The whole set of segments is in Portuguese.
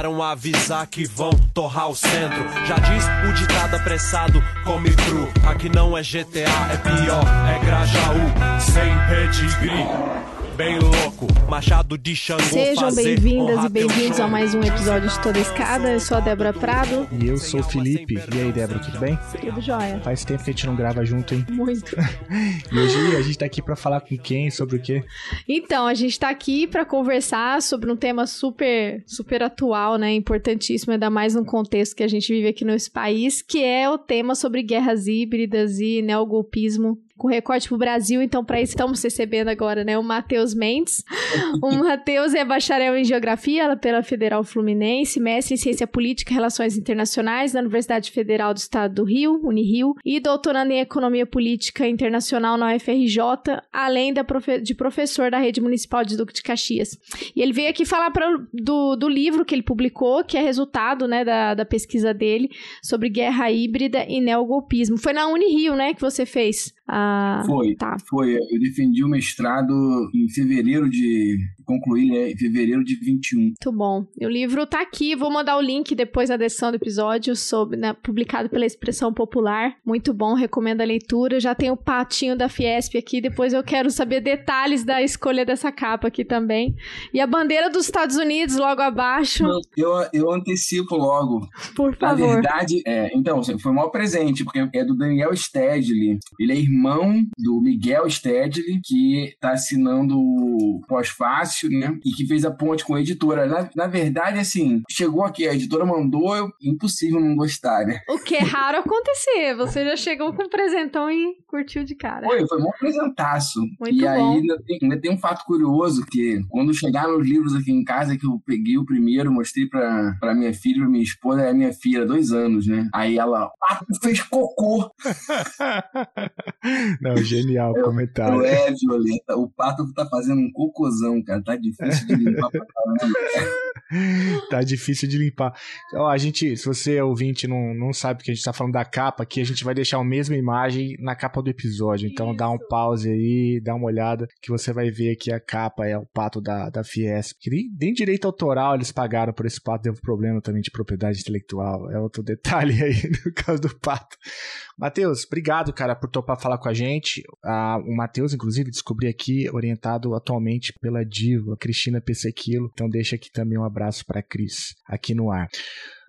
Mandaram avisar que vão torrar o centro. Já diz o ditado apressado, come cru. Aqui não é GTA, é pior, é Grajaú, sem pedigree bem louco, machado de Xangô Sejam bem-vindas e bem-vindos a mais um episódio de Toda Escada. Eu sou a Débora Prado. E eu sou o Felipe. E aí, Débora, tudo bem? Tudo jóia. Faz tempo que a gente não grava junto, hein? Muito. e hoje a gente tá aqui para falar com quem, sobre o quê? Então, a gente tá aqui para conversar sobre um tema super, super atual, né? Importantíssimo, ainda mais no contexto que a gente vive aqui no país, que é o tema sobre guerras híbridas e neogolpismo com recorte pro Brasil, então para isso estamos recebendo agora, né, o Matheus Mendes. o Matheus é bacharel em Geografia pela Federal Fluminense, mestre em Ciência Política e Relações Internacionais da Universidade Federal do Estado do Rio, Unirio, e doutorando em Economia Política Internacional na UFRJ, além profe de professor da Rede Municipal de Duque de Caxias. E ele veio aqui falar pra, do, do livro que ele publicou, que é resultado, né, da, da pesquisa dele sobre guerra híbrida e neogolpismo. Foi na Unirio, né, que você fez ah, foi, tá. foi. Eu defendi o mestrado em fevereiro de. Concluí né, em fevereiro de 21. Muito bom. O livro tá aqui, vou mandar o link depois da descrição do episódio, sobre, né, publicado pela Expressão Popular. Muito bom, recomendo a leitura. Já tem o patinho da Fiesp aqui, depois eu quero saber detalhes da escolha dessa capa aqui também. E a bandeira dos Estados Unidos logo abaixo. Eu, eu antecipo logo. Por favor. Na verdade, é, então, foi um maior presente, porque é do Daniel Stedley. Ele é irmão do Miguel Stedley, que está assinando o pós-fácil, né? E que fez a ponte com a editora. Na, na verdade, assim, chegou aqui, a editora mandou, eu, impossível não gostar, né? O que é raro acontecer. Você já chegou com um presentão e curtiu de cara. Foi, foi um presentaço. Muito e bom. aí ainda tem, ainda tem, um fato curioso, que quando chegaram os livros aqui em casa, que eu peguei o primeiro, mostrei pra, pra minha filha, pra minha esposa, é a minha filha, dois anos, né? Aí ela, ah, fez cocô. Não, genial o comentário. É, Violeta, o pato tá fazendo um cocôzão, cara. Tá difícil de limpar pra caramba. tá difícil de limpar. Ó, a gente, se você é ouvinte não, não sabe que a gente tá falando da capa aqui, a gente vai deixar a mesma imagem na capa do episódio. Então Isso. dá um pause aí, dá uma olhada, que você vai ver que a capa é o pato da, da Fiesp. Que nem, nem direito autoral eles pagaram por esse pato, teve problema também de propriedade intelectual. É outro detalhe aí no caso do pato. Matheus, obrigado, cara, por topar falar com a gente. Ah, o Matheus, inclusive, descobri aqui, orientado atualmente pela diva Cristina Pessequilo. Então deixa aqui também um abraço para Cris, aqui no ar.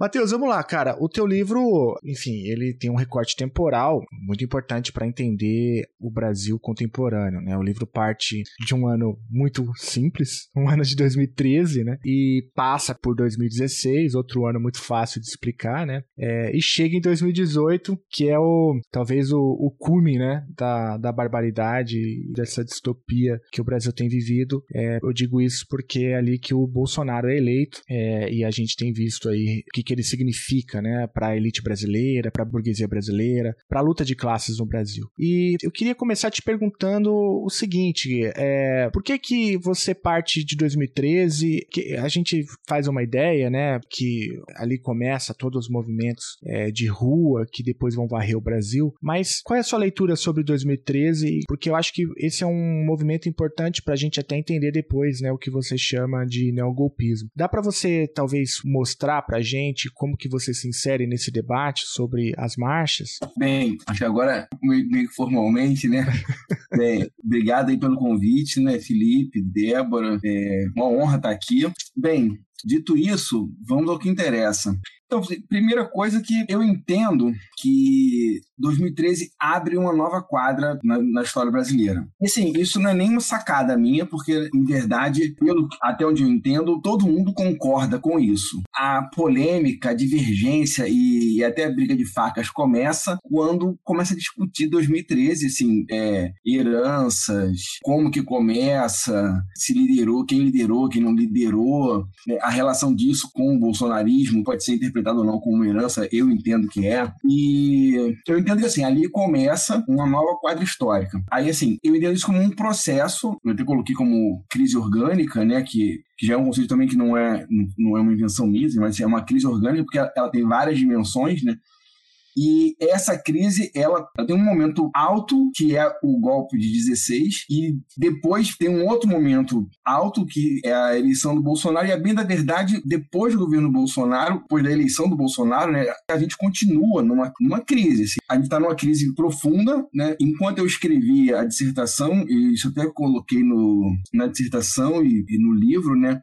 Matheus, vamos lá, cara. O teu livro, enfim, ele tem um recorte temporal muito importante para entender o Brasil contemporâneo, né? O livro parte de um ano muito simples, um ano de 2013, né? E passa por 2016, outro ano muito fácil de explicar, né? É, e chega em 2018, que é o talvez o, o cume, né? Da, da barbaridade dessa distopia que o Brasil tem vivido. É, eu digo isso porque é ali que o Bolsonaro é eleito é, e a gente tem visto aí o que, que ele significa, né, para a elite brasileira, para a burguesia brasileira, para a luta de classes no Brasil. E eu queria começar te perguntando o seguinte: é, por que que você parte de 2013? Que a gente faz uma ideia, né, que ali começa todos os movimentos é, de rua que depois vão varrer o Brasil. Mas qual é a sua leitura sobre 2013? Porque eu acho que esse é um movimento importante para a gente até entender depois, né, o que você chama de neogolpismo. Dá para você talvez mostrar para gente gente como que você se insere nesse debate sobre as marchas? Bem, acho que agora, meio, que formalmente, né? Bem, obrigado aí pelo convite, né, Felipe, Débora, é uma honra estar aqui. Bem, dito isso, vamos ao que interessa. Então, primeira coisa que eu entendo que 2013 abre uma nova quadra na, na, história brasileira. E assim, isso não é nenhuma sacada minha, porque, em verdade, pelo, até onde eu entendo, todo mundo concorda com isso. A polêmica, a divergência e, e até a briga de facas começa quando começa a discutir 2013, assim, é, heranças, como que começa, se liderou, quem liderou, quem não liderou, é, a relação disso com o bolsonarismo pode ser interpretada ou não como uma herança, eu entendo que é. E eu entendo que assim, ali começa uma nova quadra histórica. Aí assim, eu entendo isso como um processo, eu até coloquei como crise orgânica, né, que que já é um conceito também que não é, não é uma invenção minha, mas é uma crise orgânica, porque ela, ela tem várias dimensões, né? E essa crise, ela, tem um momento alto, que é o golpe de 16, e depois tem um outro momento alto, que é a eleição do Bolsonaro, e a bem da verdade, depois do governo Bolsonaro, depois da eleição do Bolsonaro, né, a gente continua numa, numa crise. Assim. A gente está numa crise profunda, né? Enquanto eu escrevi a dissertação, e isso até coloquei no, na dissertação e, e no livro, né?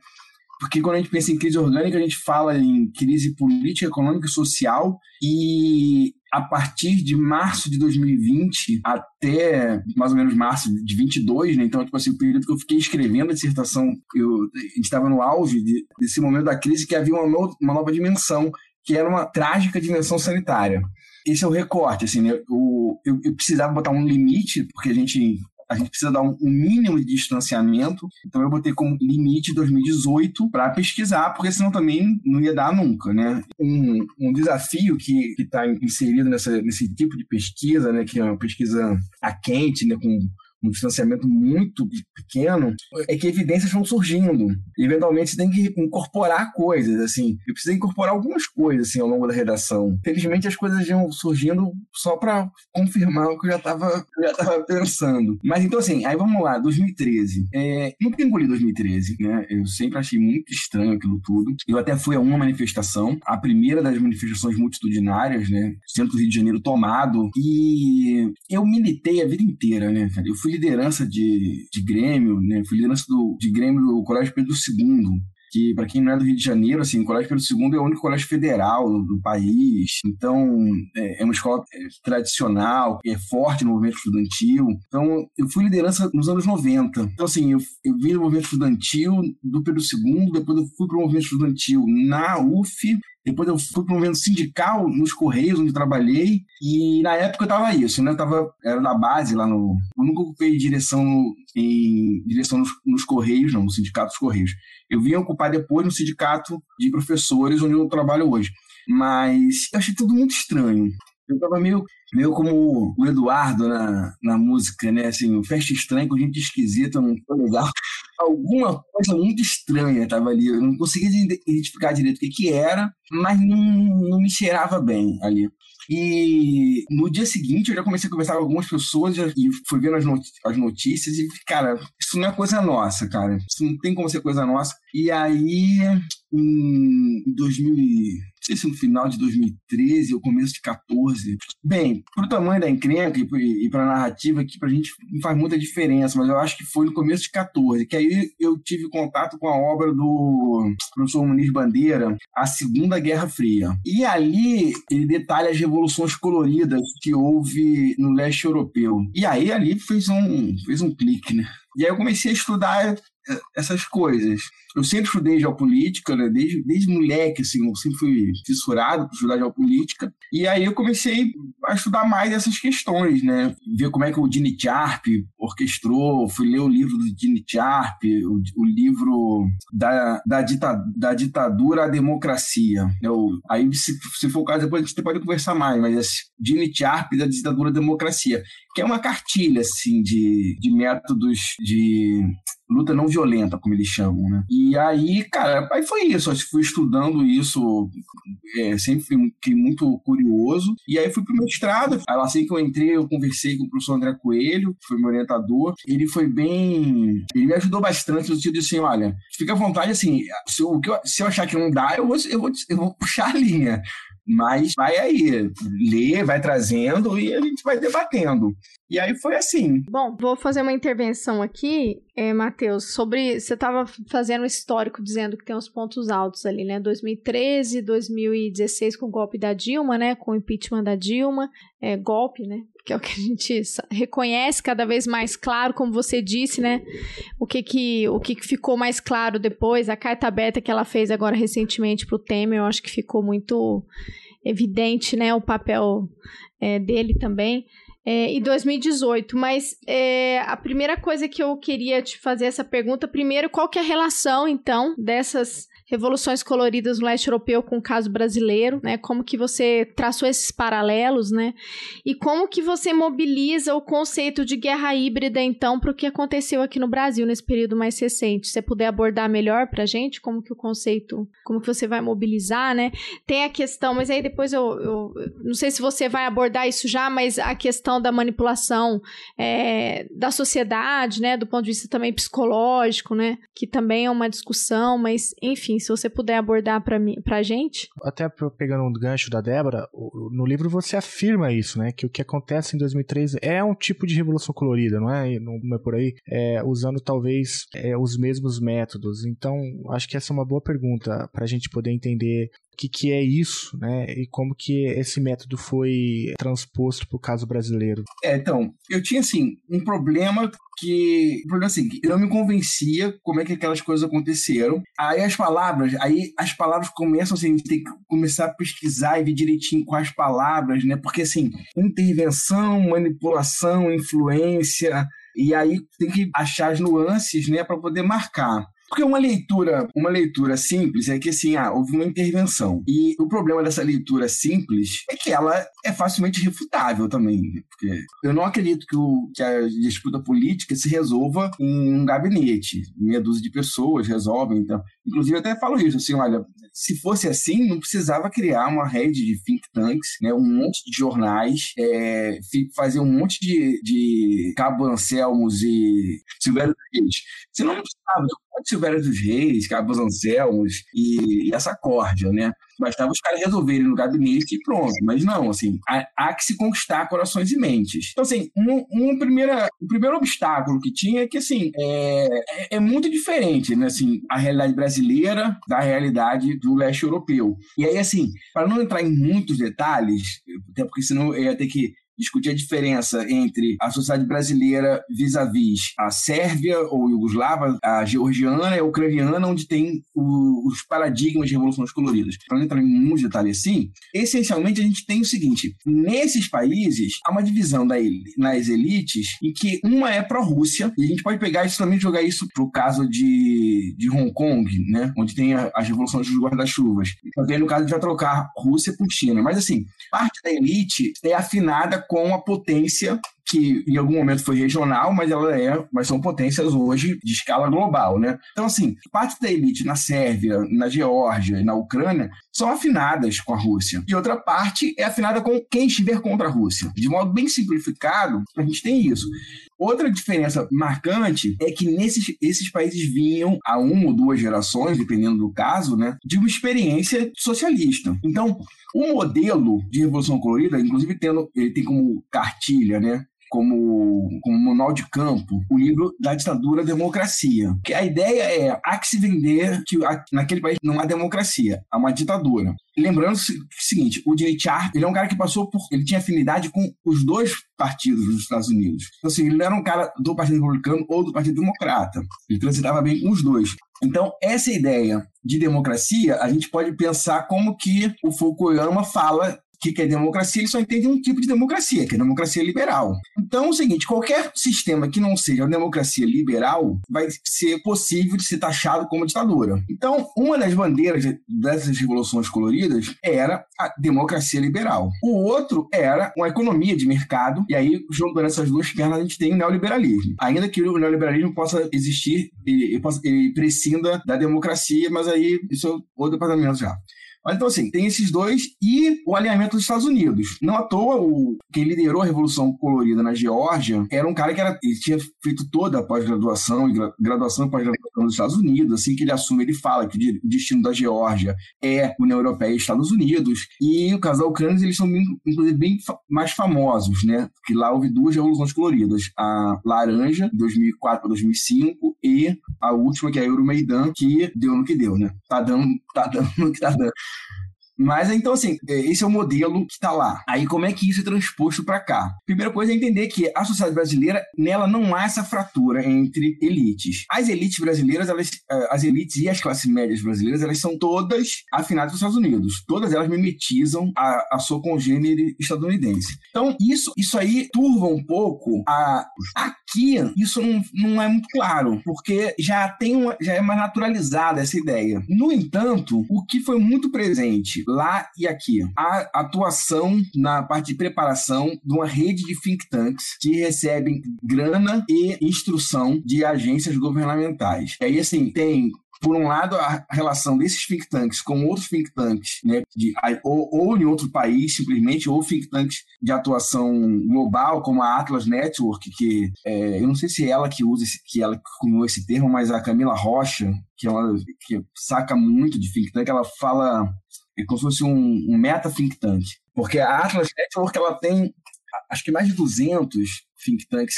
Porque quando a gente pensa em crise orgânica, a gente fala em crise política, econômica e social, e a partir de março de 2020 até mais ou menos março de 22, né? Então, tipo assim, o período que eu fiquei escrevendo a dissertação, eu, a gente estava no auge de, desse momento da crise que havia uma, no, uma nova dimensão, que era uma trágica dimensão sanitária esse é o recorte, assim, né? eu, eu, eu, precisava botar um limite, porque a gente a gente precisa dar um, um, mínimo de distanciamento. Então eu botei como limite 2018 para pesquisar, porque senão também não ia dar nunca, né? Um, um desafio que está inserido nessa, nesse tipo de pesquisa, né, que é uma pesquisa a quente, né, com um distanciamento muito pequeno, é que evidências vão surgindo. Eventualmente, você tem que incorporar coisas, assim. Eu precisei incorporar algumas coisas, assim, ao longo da redação. Felizmente, as coisas iam surgindo só para confirmar o que eu já estava já tava pensando. Mas, então, assim, aí vamos lá, 2013. É, nunca engoli 2013, né? Eu sempre achei muito estranho aquilo tudo. Eu até fui a uma manifestação, a primeira das manifestações multitudinárias, né? Centro do Rio de Janeiro tomado. E eu militei a vida inteira, né, Eu fui fui liderança de, de Grêmio, né? Fui liderança do, de Grêmio do Colégio Pedro II, que para quem não é do Rio de Janeiro, assim, o Colégio Pedro II é o único colégio federal do, do país, então é, é, uma escola é, tradicional, é forte no movimento estudantil. Então eu fui liderança nos anos 90. Então assim, eu, eu vim do movimento estudantil do Pedro II, depois eu fui para o movimento estudantil na UF depois eu fui para um movimento sindical nos Correios, onde trabalhei. E na época eu tava isso, né? Eu tava, era da base lá no. Eu nunca ocupei direção em direção nos, nos, Correios, não, no Sindicato dos Correios. Eu vim ocupar depois no Sindicato de Professores, onde eu trabalho hoje. Mas eu achei tudo muito estranho. Eu tava meio, meio como o Eduardo na, na música, né? Assim, festa estranha com gente esquisita, não foi legal. Alguma coisa muito estranha tava ali. Eu não conseguia identificar direito o que, que era, mas não, não me cheirava bem ali. E no dia seguinte eu já comecei a conversar com algumas pessoas e fui vendo as, as notícias e, cara, isso não é coisa nossa, cara. Isso não tem como ser coisa nossa. E aí, em 2000 sei se no final de 2013 ou começo de 14. Bem, pro tamanho da encrenca e pra narrativa aqui, pra gente não faz muita diferença, mas eu acho que foi no começo de 14, que aí eu tive contato com a obra do professor Muniz Bandeira, A Segunda Guerra Fria. E ali ele detalha as revoluções coloridas que houve no leste europeu. E aí ali fez um, fez um clique, né? E aí eu comecei a estudar essas coisas. Eu sempre estudei geopolítica, né? desde, desde moleque, assim, eu sempre fui fissurado por estudar geopolítica. E aí eu comecei a estudar mais essas questões, né? Ver como é que o Dini Sharp orquestrou, fui ler o livro do Dini Sharp, o, o livro da, da, dita, da ditadura à democracia. Eu, aí, se, se for o caso, depois a gente pode conversar mais, mas esse Dini Sharp da ditadura à democracia, que é uma cartilha, assim, de, de métodos de luta não violenta, como eles chamam, né? E aí, cara, aí foi isso. Eu fui estudando isso, é, sempre fiquei muito curioso. E aí fui pro mestrado. Aí, assim que eu entrei, eu conversei com o professor André Coelho, que foi meu orientador. Ele foi bem. Ele me ajudou bastante no sentido de assim: olha, fica à vontade, assim, se eu, se eu achar que não dá, eu vou, eu vou, eu vou puxar a linha. Mas vai aí, lê, vai trazendo e a gente vai debatendo. E aí foi assim. Bom, vou fazer uma intervenção aqui, é, Matheus, sobre. Você estava fazendo um histórico dizendo que tem os pontos altos ali, né? 2013, 2016 com o golpe da Dilma, né? Com o impeachment da Dilma. É, golpe, né? Que é o que a gente reconhece cada vez mais claro, como você disse, né? O que que, o que, que ficou mais claro depois, a carta aberta que ela fez agora recentemente para o Temer, eu acho que ficou muito evidente, né, o papel é, dele também. É, e 2018, mas é, a primeira coisa que eu queria te fazer essa pergunta, primeiro, qual que é a relação, então, dessas revoluções coloridas no leste europeu com o caso brasileiro, né? Como que você traçou esses paralelos, né? E como que você mobiliza o conceito de guerra híbrida, então, para o que aconteceu aqui no Brasil nesse período mais recente. Se você puder abordar melhor para a gente, como que o conceito, como que você vai mobilizar, né? Tem a questão, mas aí depois eu, eu não sei se você vai abordar isso já, mas a questão da manipulação é, da sociedade, né? Do ponto de vista também psicológico, né? Que também é uma discussão, mas enfim, se você puder abordar para mim, para a gente. Até pegando um gancho da Débora, no livro você afirma isso, né? Que o que acontece em 2013 é um tipo de revolução colorida, não é? Não é por aí, é, usando talvez é, os mesmos métodos. Então, acho que essa é uma boa pergunta para a gente poder entender que, que é isso, né? E como que esse método foi transposto para o caso brasileiro. É, então, eu tinha assim um problema que, problema assim, eu não me convencia como é que aquelas coisas aconteceram. Aí as palavras, aí as palavras começam assim, tem que começar a pesquisar e ver direitinho as palavras, né? Porque assim, intervenção, manipulação, influência, e aí tem que achar as nuances, né, para poder marcar. Porque uma leitura, uma leitura simples é que assim, ah, houve uma intervenção. E o problema dessa leitura simples é que ela é facilmente refutável também. Porque eu não acredito que, o, que a disputa política se resolva em um gabinete. Meia dúzia de pessoas resolvem. Então, inclusive, eu até falo isso, assim, olha, se fosse assim, não precisava criar uma rede de think tanks, né, um monte de jornais, é, fazer um monte de, de Cabo Anselmos e Silvério Reis. Você não precisava de Silvério dos Reis, Cabo Anselmos e, e essa corda, né? Bastava os caras resolverem no gabinete e pronto. Mas não, assim, há, há que se conquistar corações e mentes. Então, assim, um, um primeira, o primeiro obstáculo que tinha é que, assim, é, é, é muito diferente, né? Assim, a realidade brasileira da realidade do leste europeu. E aí, assim, para não entrar em muitos detalhes, até porque senão eu ia ter que discutir a diferença entre a sociedade brasileira vis-à-vis a Sérvia ou Iugoslava, a georgiana e a ucraniana, onde tem o, os paradigmas de revoluções coloridas. Para não entrar em muitos detalhes assim, essencialmente a gente tem o seguinte: nesses países há uma divisão da, nas elites em que uma é pró-Rússia, e a gente pode pegar isso também jogar isso para o caso de, de Hong Kong, né, onde tem as revoluções dos guarda-chuvas. Também no caso de trocar Rússia por China. Mas assim, parte da elite é afinada com a potência que em algum momento foi regional, mas ela é, mas são potências hoje de escala global, né? Então assim, parte da elite na Sérvia, na Geórgia e na Ucrânia são afinadas com a Rússia. E outra parte é afinada com quem estiver contra a Rússia. De modo bem simplificado, a gente tem isso. Outra diferença marcante é que nesses esses países vinham há uma ou duas gerações, dependendo do caso, né, de uma experiência socialista. Então, o modelo de revolução colorida, inclusive tendo, ele tem como cartilha, né, como, como manual de campo o livro da ditadura democracia. Que a ideia é há que se vender que naquele país não há democracia, há uma ditadura. Lembrando o seguinte, o Jay ele é um cara que passou por, ele tinha afinidade com os dois partidos dos Estados Unidos. Então assim, ele não era um cara do Partido Republicano ou do Partido Democrata. Ele transitava bem com os dois. Então, essa ideia de democracia, a gente pode pensar como que o Fukuyama fala que, que é democracia, ele só entende um tipo de democracia, que é a democracia liberal. Então é o seguinte: qualquer sistema que não seja uma democracia liberal vai ser possível de ser taxado como ditadura. Então, uma das bandeiras dessas revoluções coloridas era a democracia liberal. O outro era uma economia de mercado, e aí, juntando essas duas pernas, a gente tem o neoliberalismo. Ainda que o neoliberalismo possa existir, ele, ele prescinda da democracia, mas aí isso é outro departamento já. Mas então, assim, tem esses dois e o alinhamento dos Estados Unidos. Não à toa, o, quem liderou a Revolução Colorida na Geórgia era um cara que era, ele tinha feito toda a pós-graduação graduação e pós-graduação nos Estados Unidos. Assim que ele assume, ele fala que o destino da Geórgia é União Europeia e Estados Unidos. E o caso da Ucrânia, eles são, inclusive, bem mais famosos, né? Porque lá houve duas revoluções coloridas. A laranja, 2004 para 2005, e a última, que é a Euromaidan, que deu no que deu, né? Tá dando, tá dando no que tá dando. Mas então, assim, é, esse é o modelo que está lá. Aí, como é que isso é transposto para cá? Primeira coisa é entender que a sociedade brasileira, nela não há essa fratura entre elites. As elites brasileiras, elas, é, as elites e as classes médias brasileiras, elas são todas afinadas com os Estados Unidos. Todas elas mimetizam a, a sua congênere estadunidense. Então, isso, isso aí turva um pouco a. Aqui, isso não, não é muito claro, porque já tem uma, já é mais naturalizada essa ideia. No entanto, o que foi muito presente lá e aqui, a atuação na parte de preparação de uma rede de think tanks que recebem grana e instrução de agências governamentais. E aí, assim, tem por um lado, a relação desses think tanks com outros think tanks, né, de, ou, ou em outro país, simplesmente, ou think tanks de atuação global, como a Atlas Network, que é, eu não sei se é ela que usa, esse, que ela cunhou esse termo, mas a Camila Rocha, que ela que saca muito de think tank, ela fala é como se fosse um, um meta think tank. Porque a Atlas Network ela tem acho que mais de 200 think tanks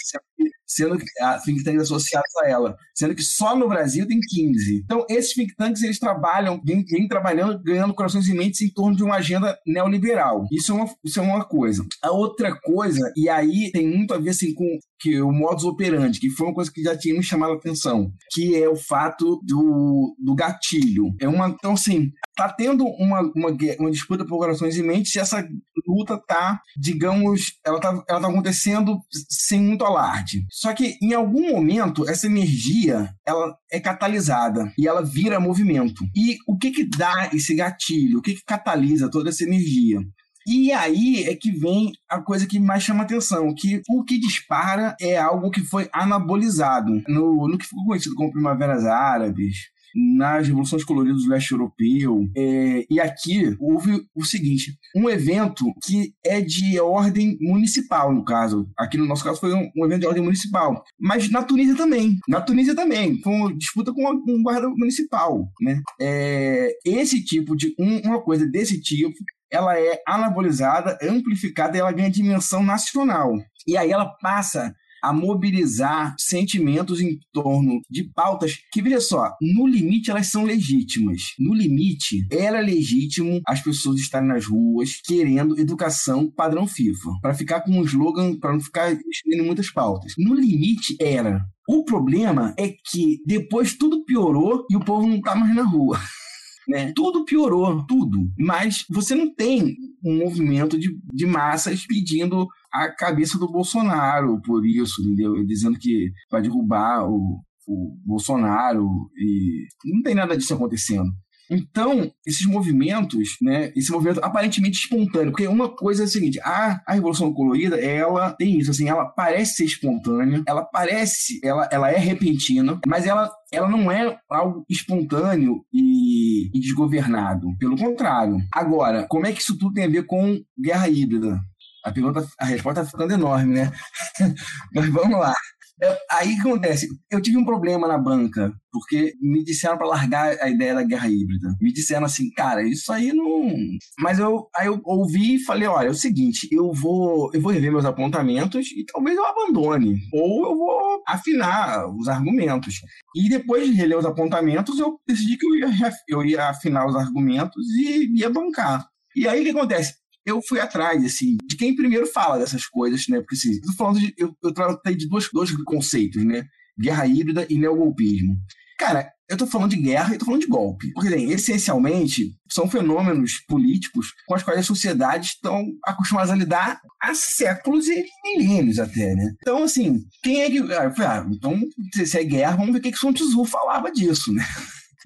sendo que a think tanks associados a ela, sendo que só no Brasil tem 15. Então, esses think tanks, eles trabalham, vêm, vêm trabalhando, ganhando corações e mentes em torno de uma agenda neoliberal. Isso é, uma, isso é uma coisa. A outra coisa, e aí tem muito a ver assim, com que o modus operandi, que foi uma coisa que já tinha me chamado a atenção, que é o fato do, do gatilho. É uma, então, assim, tá tendo uma, uma, uma disputa por corações e mentes e essa luta tá, digamos, ela tá, ela tá acontecendo sem muito alarde. Só que em algum momento essa energia ela é catalisada e ela vira movimento. E o que que dá esse gatilho? O que que catalisa toda essa energia? E aí é que vem a coisa que mais chama atenção, que o que dispara é algo que foi anabolizado no, no que ficou conhecido como Primaveras Árabes, nas revoluções coloridas do leste europeu. É, e aqui houve o seguinte: um evento que é de ordem municipal, no caso. Aqui no nosso caso foi um, um evento de ordem municipal. Mas na Tunísia também. Na Tunísia também. Foi uma disputa com um guarda municipal. Né? É, esse tipo de. Um, uma coisa desse tipo ela é anabolizada, amplificada e ela ganha dimensão nacional. E aí ela passa a mobilizar sentimentos em torno de pautas que, veja só, no limite elas são legítimas. No limite, era legítimo as pessoas estarem nas ruas querendo educação padrão FIFA, para ficar com um slogan, para não ficar escrevendo muitas pautas. No limite, era. O problema é que depois tudo piorou e o povo não tá mais na rua. Né? Tudo piorou, tudo. Mas você não tem um movimento de, de massas pedindo a cabeça do Bolsonaro por isso, entendeu? Dizendo que vai derrubar o, o Bolsonaro e não tem nada disso acontecendo. Então, esses movimentos, né, esse movimento aparentemente espontâneo, porque uma coisa é a seguinte, a, a Revolução Colorida, ela tem isso, assim, ela parece ser espontânea, ela parece, ela, ela é repentina, mas ela, ela não é algo espontâneo e, e desgovernado, pelo contrário. Agora, como é que isso tudo tem a ver com guerra híbrida? A pergunta, a resposta está ficando enorme, né? Mas vamos lá. É, aí que acontece? Eu tive um problema na banca, porque me disseram para largar a ideia da guerra híbrida. Me disseram assim, cara, isso aí não. Mas eu aí eu ouvi e falei, olha, é o seguinte, eu vou eu vou rever meus apontamentos e talvez eu abandone, ou eu vou afinar os argumentos. E depois de reler os apontamentos, eu decidi que eu ia, eu ia afinar os argumentos e ia bancar. E aí o que acontece? Eu fui atrás, assim, de quem primeiro fala dessas coisas, né? Porque, assim, eu falando de, eu, eu tratei de dois, dois conceitos, né? Guerra híbrida e neogolpismo. Cara, eu tô falando de guerra e tô falando de golpe. Porque, bem, essencialmente, são fenômenos políticos com os quais as sociedades estão acostumadas a lidar há séculos e milênios até, né? Então, assim, quem é que... Ah, ah, então, se é guerra, vamos ver o que, que Sun Tzu falava disso, né?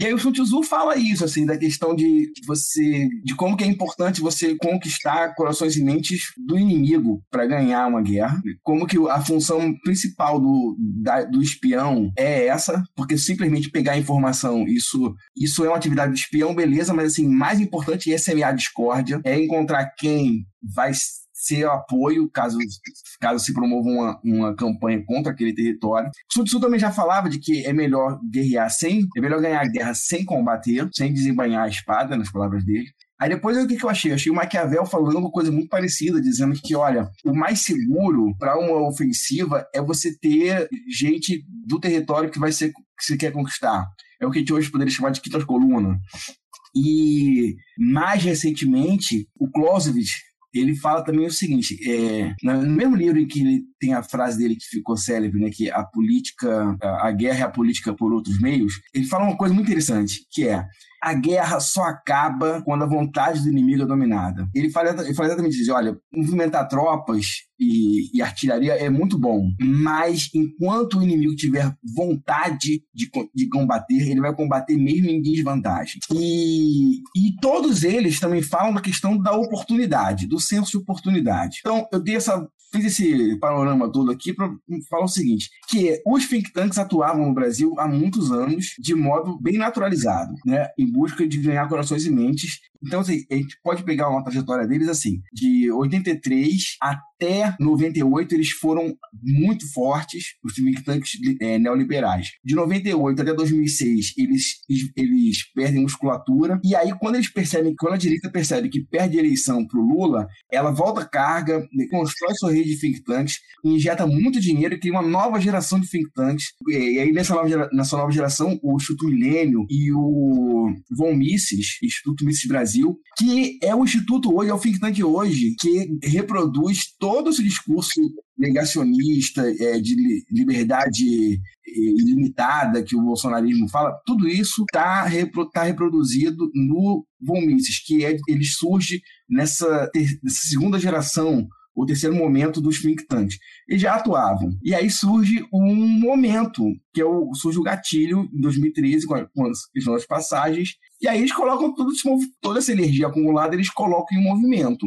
E aí o Sun Tzu fala isso, assim, da questão de você, de como que é importante você conquistar corações e mentes do inimigo para ganhar uma guerra. Como que a função principal do, da, do espião é essa, porque simplesmente pegar informação, isso, isso é uma atividade de espião, beleza, mas assim, mais importante é semear discórdia, é encontrar quem vai ser apoio caso, caso se promova uma, uma campanha contra aquele território. Sun Tzu também já falava de que é melhor guerrear sem, é melhor ganhar a guerra sem combater, sem desembanhar a espada, nas palavras dele. Aí depois o que, que eu achei? Eu achei o Maquiavel falando uma coisa muito parecida, dizendo que, olha, o mais seguro para uma ofensiva é você ter gente do território que vai ser que você quer conquistar. É o que a gente hoje poderia chamar de quinta coluna. E mais recentemente, o Clausewitz ele fala também o seguinte: é, no mesmo livro em que ele tem a frase dele que ficou célebre, né, que a política, a guerra é a política por outros meios, ele fala uma coisa muito interessante, que é a guerra só acaba quando a vontade do inimigo é dominada. Ele fala, ele fala exatamente isso: olha, movimentar tropas e, e, artilharia é muito bom, mas enquanto o inimigo tiver vontade de, de combater, ele vai combater mesmo em desvantagem. E, e todos eles também falam da questão da oportunidade, do senso de oportunidade. Então, eu dei essa fiz esse panorama todo aqui para falar o seguinte, que os think tanks atuavam no Brasil há muitos anos de modo bem naturalizado, né, em busca de ganhar corações e mentes então, assim, a gente pode pegar uma trajetória deles assim, de 83 até 98, eles foram muito fortes, os think tanks é, neoliberais. De 98 até 2006, eles, eles perdem musculatura, e aí quando eles percebem, quando a direita percebe que perde a eleição pro Lula, ela volta carga, constrói sua rede de think tanks, injeta muito dinheiro e cria uma nova geração de think tanks. E aí nessa nova, nessa nova geração, o Instituto Milênio e o Von Mises, Instituto Mises Brasil, que é o instituto hoje, é o think tank hoje, que reproduz todo esse discurso negacionista, é, de liberdade é, ilimitada que o bolsonarismo fala, tudo isso está repro, tá reproduzido no Von Mises, que é, ele surge nessa, nessa segunda geração o terceiro momento dos think tanks. Eles já atuavam. E aí surge um momento, que é o, surge o gatilho, em 2013, com, as passagens, e aí eles colocam tudo, toda essa energia acumulada, eles colocam em movimento.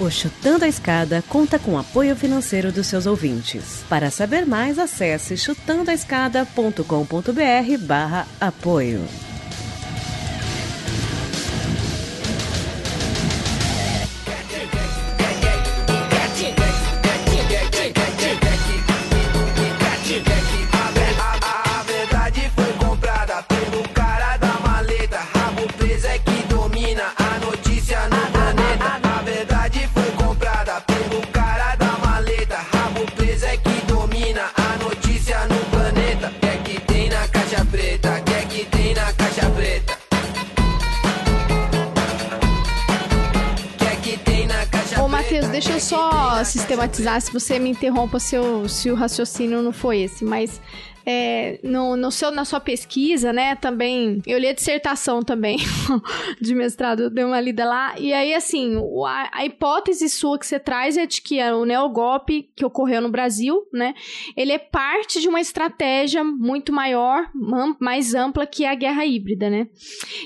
O Chutando a Escada conta com apoio financeiro dos seus ouvintes. Para saber mais, acesse chutandoaescada.com.br barra apoio. Deixa eu só sistematizar, se você me interrompa se, eu, se o raciocínio não foi esse, mas é, no, no seu, na sua pesquisa, né, também, eu li a dissertação também de mestrado, dei uma lida lá, e aí, assim, a, a, hipótese sua que você traz é de que o neogolpe que ocorreu no Brasil, né, ele é parte de uma estratégia muito maior, mais ampla que a guerra híbrida, né,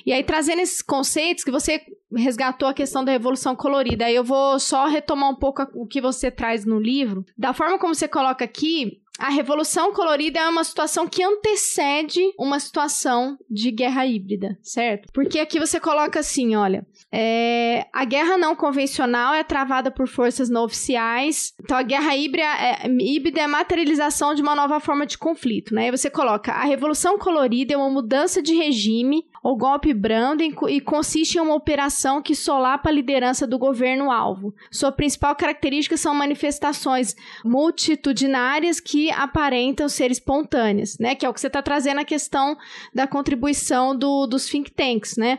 e aí trazendo esses conceitos que você resgatou a questão da revolução colorida, aí eu vou só retomar um pouco o que você traz no livro, da forma como você coloca aqui, a Revolução Colorida é uma situação que antecede uma situação de guerra híbrida, certo? Porque aqui você coloca assim, olha, é, a guerra não convencional é travada por forças não oficiais, então a guerra híbrida é, híbrida é a materialização de uma nova forma de conflito, né? E você coloca, a Revolução Colorida é uma mudança de regime ou golpe brando e consiste em uma operação que solapa a liderança do governo-alvo. Sua principal característica são manifestações multitudinárias que aparentam ser espontâneas, né? Que é o que você está trazendo a questão da contribuição do, dos think tanks, né?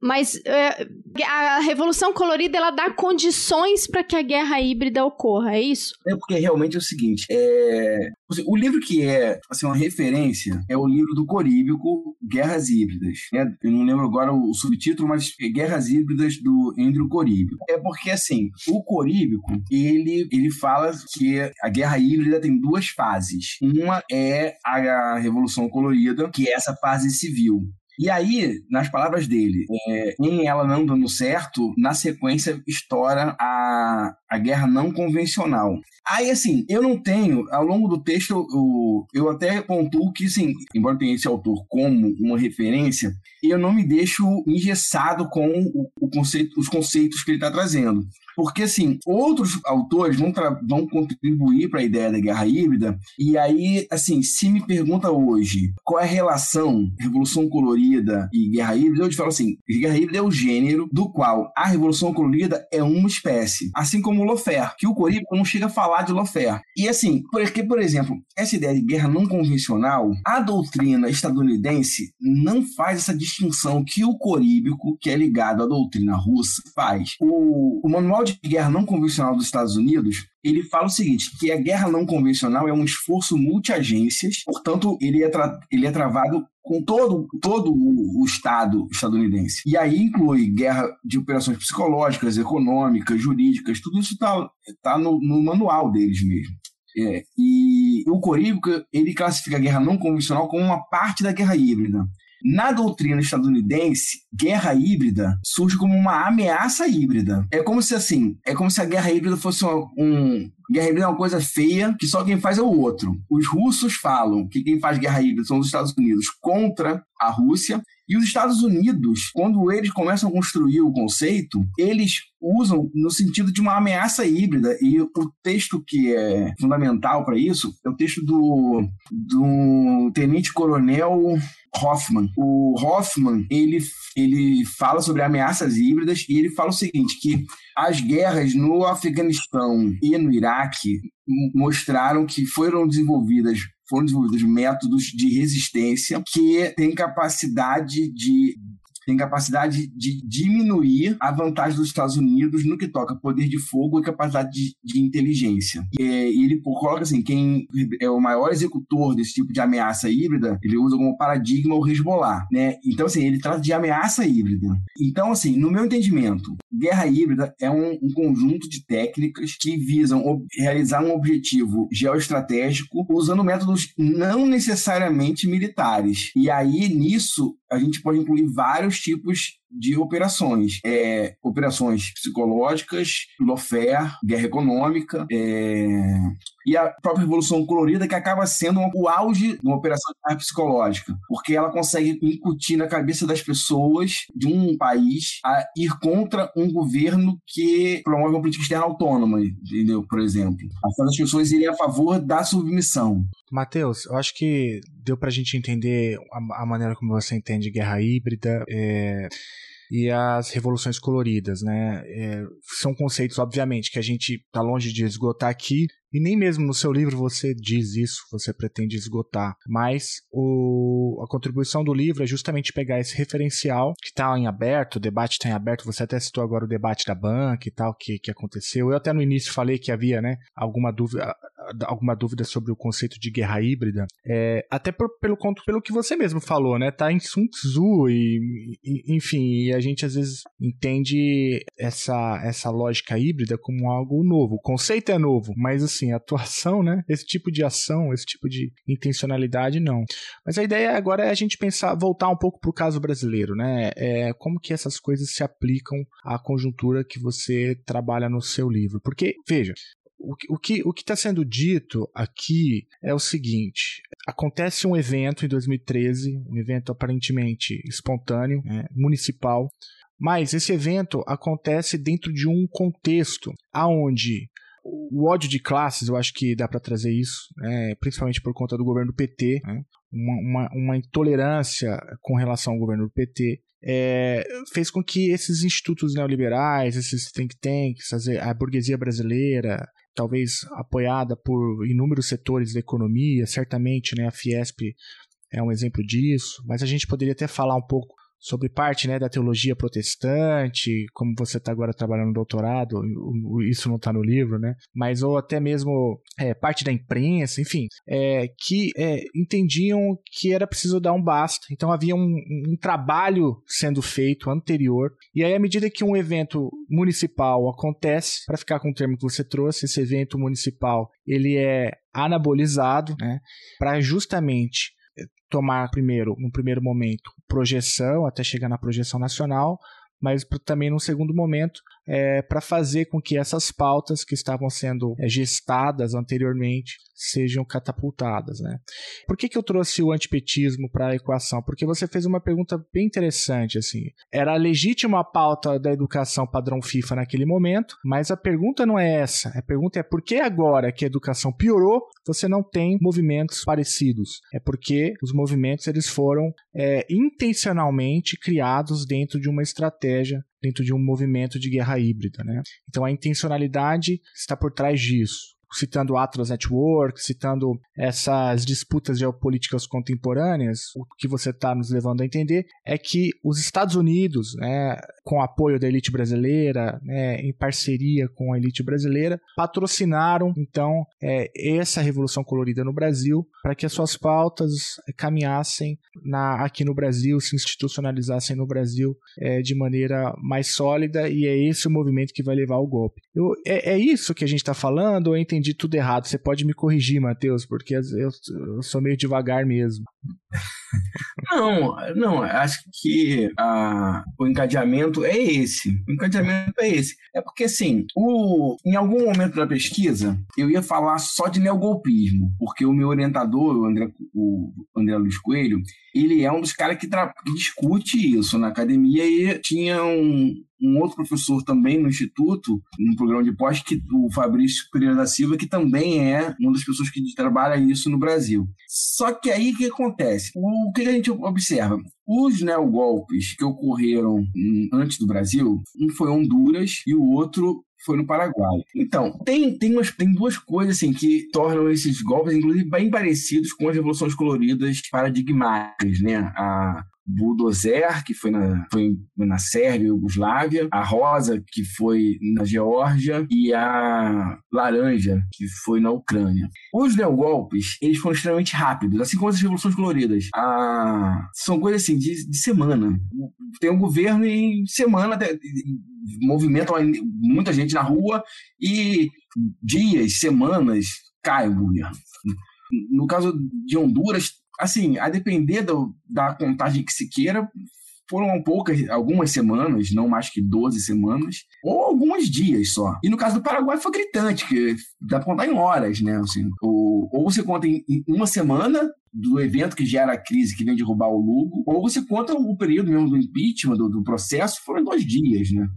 Mas é, a Revolução Colorida ela dá condições para que a guerra híbrida ocorra, é isso? É porque realmente é o seguinte: é... o livro que é assim, uma referência é o livro do Coríbico, Guerras Híbridas. Né? Eu não lembro agora o subtítulo, mas é Guerras Híbridas do Andrew Coríbico. É porque assim, o Coríbico ele, ele fala que a guerra híbrida tem duas fases. Uma é a Revolução Colorida, que é essa fase civil. E aí, nas palavras dele, é, em ela não dando certo, na sequência estoura a, a guerra não convencional. Aí, assim, eu não tenho, ao longo do texto, eu, eu até pontuo que, assim, embora tenha esse autor como uma referência, eu não me deixo engessado com o, o conceito, os conceitos que ele está trazendo. Porque, assim, outros autores vão, vão contribuir para a ideia da guerra híbrida, e aí, assim, se me pergunta hoje qual é a relação Revolução Colorida e Guerra Híbrida, eu te falo assim: Guerra Híbrida é o gênero do qual a Revolução Colorida é uma espécie, assim como o Lofer, que o Coríbico não chega a falar de Lofer. E assim, porque, por exemplo, essa ideia de guerra não convencional, a doutrina estadunidense não faz essa distinção que o Coríbico, que é ligado à doutrina russa, faz. O, o Manual de Guerra Não Convencional dos Estados Unidos ele fala o seguinte, que a guerra não convencional é um esforço multiagências, portanto, ele é, ele é travado com todo, todo o, Estado estadunidense. E aí inclui guerra de operações psicológicas, econômicas, jurídicas, tudo isso está tá no, no manual deles mesmo. É, e o Coríbico, ele classifica a guerra não convencional como uma parte da guerra híbrida. Na doutrina estadunidense, guerra híbrida surge como uma ameaça híbrida. É como se assim, é como se a guerra híbrida fosse um, um Guerra híbrida é uma coisa feia que só quem faz é o outro. Os russos falam que quem faz guerra híbrida são os Estados Unidos contra a Rússia. E os Estados Unidos, quando eles começam a construir o conceito, eles usam no sentido de uma ameaça híbrida. E o texto que é fundamental para isso é o texto do, do tenente-coronel Hoffman. O Hoffman, ele, ele fala sobre ameaças híbridas e ele fala o seguinte, que as guerras no Afeganistão e no Iraque mostraram que foram desenvolvidas foram desenvolvidos métodos de resistência que têm capacidade de tem capacidade de diminuir a vantagem dos Estados Unidos no que toca poder de fogo e capacidade de, de inteligência. E, ele coloca assim, quem é o maior executor desse tipo de ameaça híbrida, ele usa como paradigma o Hezbollah, né? Então, assim, ele trata de ameaça híbrida. Então, assim, no meu entendimento, guerra híbrida é um, um conjunto de técnicas que visam realizar um objetivo geoestratégico usando métodos não necessariamente militares. E aí, nisso, a gente pode incluir vários tipos de operações. É, operações psicológicas, lawfare, guerra econômica, é, e a própria Revolução Colorida, que acaba sendo o auge de uma operação psicológica, porque ela consegue incutir na cabeça das pessoas de um país a ir contra um governo que promove uma política externa autônoma, entendeu? Por exemplo. A as pessoas irem a favor da submissão. Matheus, eu acho que deu pra gente entender a, a maneira como você entende guerra híbrida. É e as revoluções coloridas, né? É, são conceitos, obviamente, que a gente está longe de esgotar aqui, e nem mesmo no seu livro você diz isso, você pretende esgotar. Mas o, a contribuição do livro é justamente pegar esse referencial que está em aberto, o debate está em aberto. Você até citou agora o debate da banca e tal, que, que aconteceu. Eu até no início falei que havia né, alguma dúvida alguma dúvida sobre o conceito de guerra híbrida, é, até por, pelo, pelo que você mesmo falou, né? Tá em Sun Tzu e, e, enfim, e a gente às vezes entende essa, essa lógica híbrida como algo novo. O conceito é novo, mas assim, assim, atuação, né? Esse tipo de ação, esse tipo de intencionalidade, não. Mas a ideia agora é a gente pensar, voltar um pouco para o caso brasileiro, né? É, como que essas coisas se aplicam à conjuntura que você trabalha no seu livro. Porque, veja, o que o está sendo dito aqui é o seguinte: acontece um evento em 2013, um evento aparentemente espontâneo, né, municipal, mas esse evento acontece dentro de um contexto aonde o ódio de classes, eu acho que dá para trazer isso, né, principalmente por conta do governo do PT, né, uma, uma, uma, intolerância com relação ao governo do PT, é, fez com que esses institutos neoliberais, esses think tanks, a burguesia brasileira, talvez apoiada por inúmeros setores da economia, certamente né, a Fiesp é um exemplo disso, mas a gente poderia até falar um pouco sobre parte né, da teologia protestante, como você está agora trabalhando no doutorado, isso não está no livro, né? Mas ou até mesmo é, parte da imprensa, enfim, é, que é, entendiam que era preciso dar um basta. Então havia um, um trabalho sendo feito anterior. E aí, à medida que um evento municipal acontece, para ficar com o termo que você trouxe, esse evento municipal ele é anabolizado, né? Para justamente tomar primeiro, no primeiro momento, projeção, até chegar na projeção nacional, mas também no segundo momento é, para fazer com que essas pautas que estavam sendo é, gestadas anteriormente sejam catapultadas. Né? Por que, que eu trouxe o antipetismo para a equação? Porque você fez uma pergunta bem interessante. assim. Era legítima a pauta da educação padrão FIFA naquele momento, mas a pergunta não é essa. A pergunta é por que agora que a educação piorou, você não tem movimentos parecidos? É porque os movimentos eles foram é, intencionalmente criados dentro de uma estratégia dentro de um movimento de guerra híbrida. Né? Então a intencionalidade está por trás disso citando Atlas Network, citando essas disputas geopolíticas contemporâneas, o que você está nos levando a entender é que os Estados Unidos, né, com apoio da elite brasileira, né, em parceria com a elite brasileira, patrocinaram então é, essa revolução colorida no Brasil para que as suas pautas caminhassem na, aqui no Brasil, se institucionalizassem no Brasil é, de maneira mais sólida e é esse o movimento que vai levar ao golpe. Eu, é, é isso que a gente está falando eu entendi entendi tudo errado. Você pode me corrigir, Matheus, porque eu, eu sou meio devagar mesmo. Não, não, acho que a, o encadeamento é esse. O encadeamento é esse. É porque, assim, o, em algum momento da pesquisa, eu ia falar só de neogolpismo, porque o meu orientador, o André, o André Luiz Coelho, ele é um dos caras que, que discute isso na academia e tinha um, um outro professor também no Instituto, no programa de pós, que o Fabrício Pereira da Silva, que também é uma das pessoas que trabalha isso no Brasil. Só que aí o que acontece? O que a gente observa? Os neogolpes que ocorreram antes do Brasil, um foi Honduras e o outro foi no Paraguai. Então, tem, tem, umas, tem duas coisas assim, que tornam esses golpes, inclusive, bem parecidos com as revoluções coloridas paradigmáticas, né? A, Bulldozer, que foi na, foi na Sérvia e Yugoslávia, a Rosa, que foi na Geórgia, e a Laranja, que foi na Ucrânia. Os neogolpes, eles foram extremamente rápidos, assim como as revoluções coloridas. A... São coisas assim, de, de semana. Tem um governo e em semana movimentam muita gente na rua e dias, semanas, cai o governo. No caso de Honduras, assim, a depender do, da contagem que se queira, foram poucas, algumas semanas, não mais que 12 semanas, ou alguns dias só. E no caso do Paraguai foi gritante, que dá pra contar em horas, né? Assim, ou, ou você conta em, uma semana do evento que gera a crise que vem derrubar o Lugo, ou você conta o período mesmo do impeachment, do, do processo, foram dois dias, né?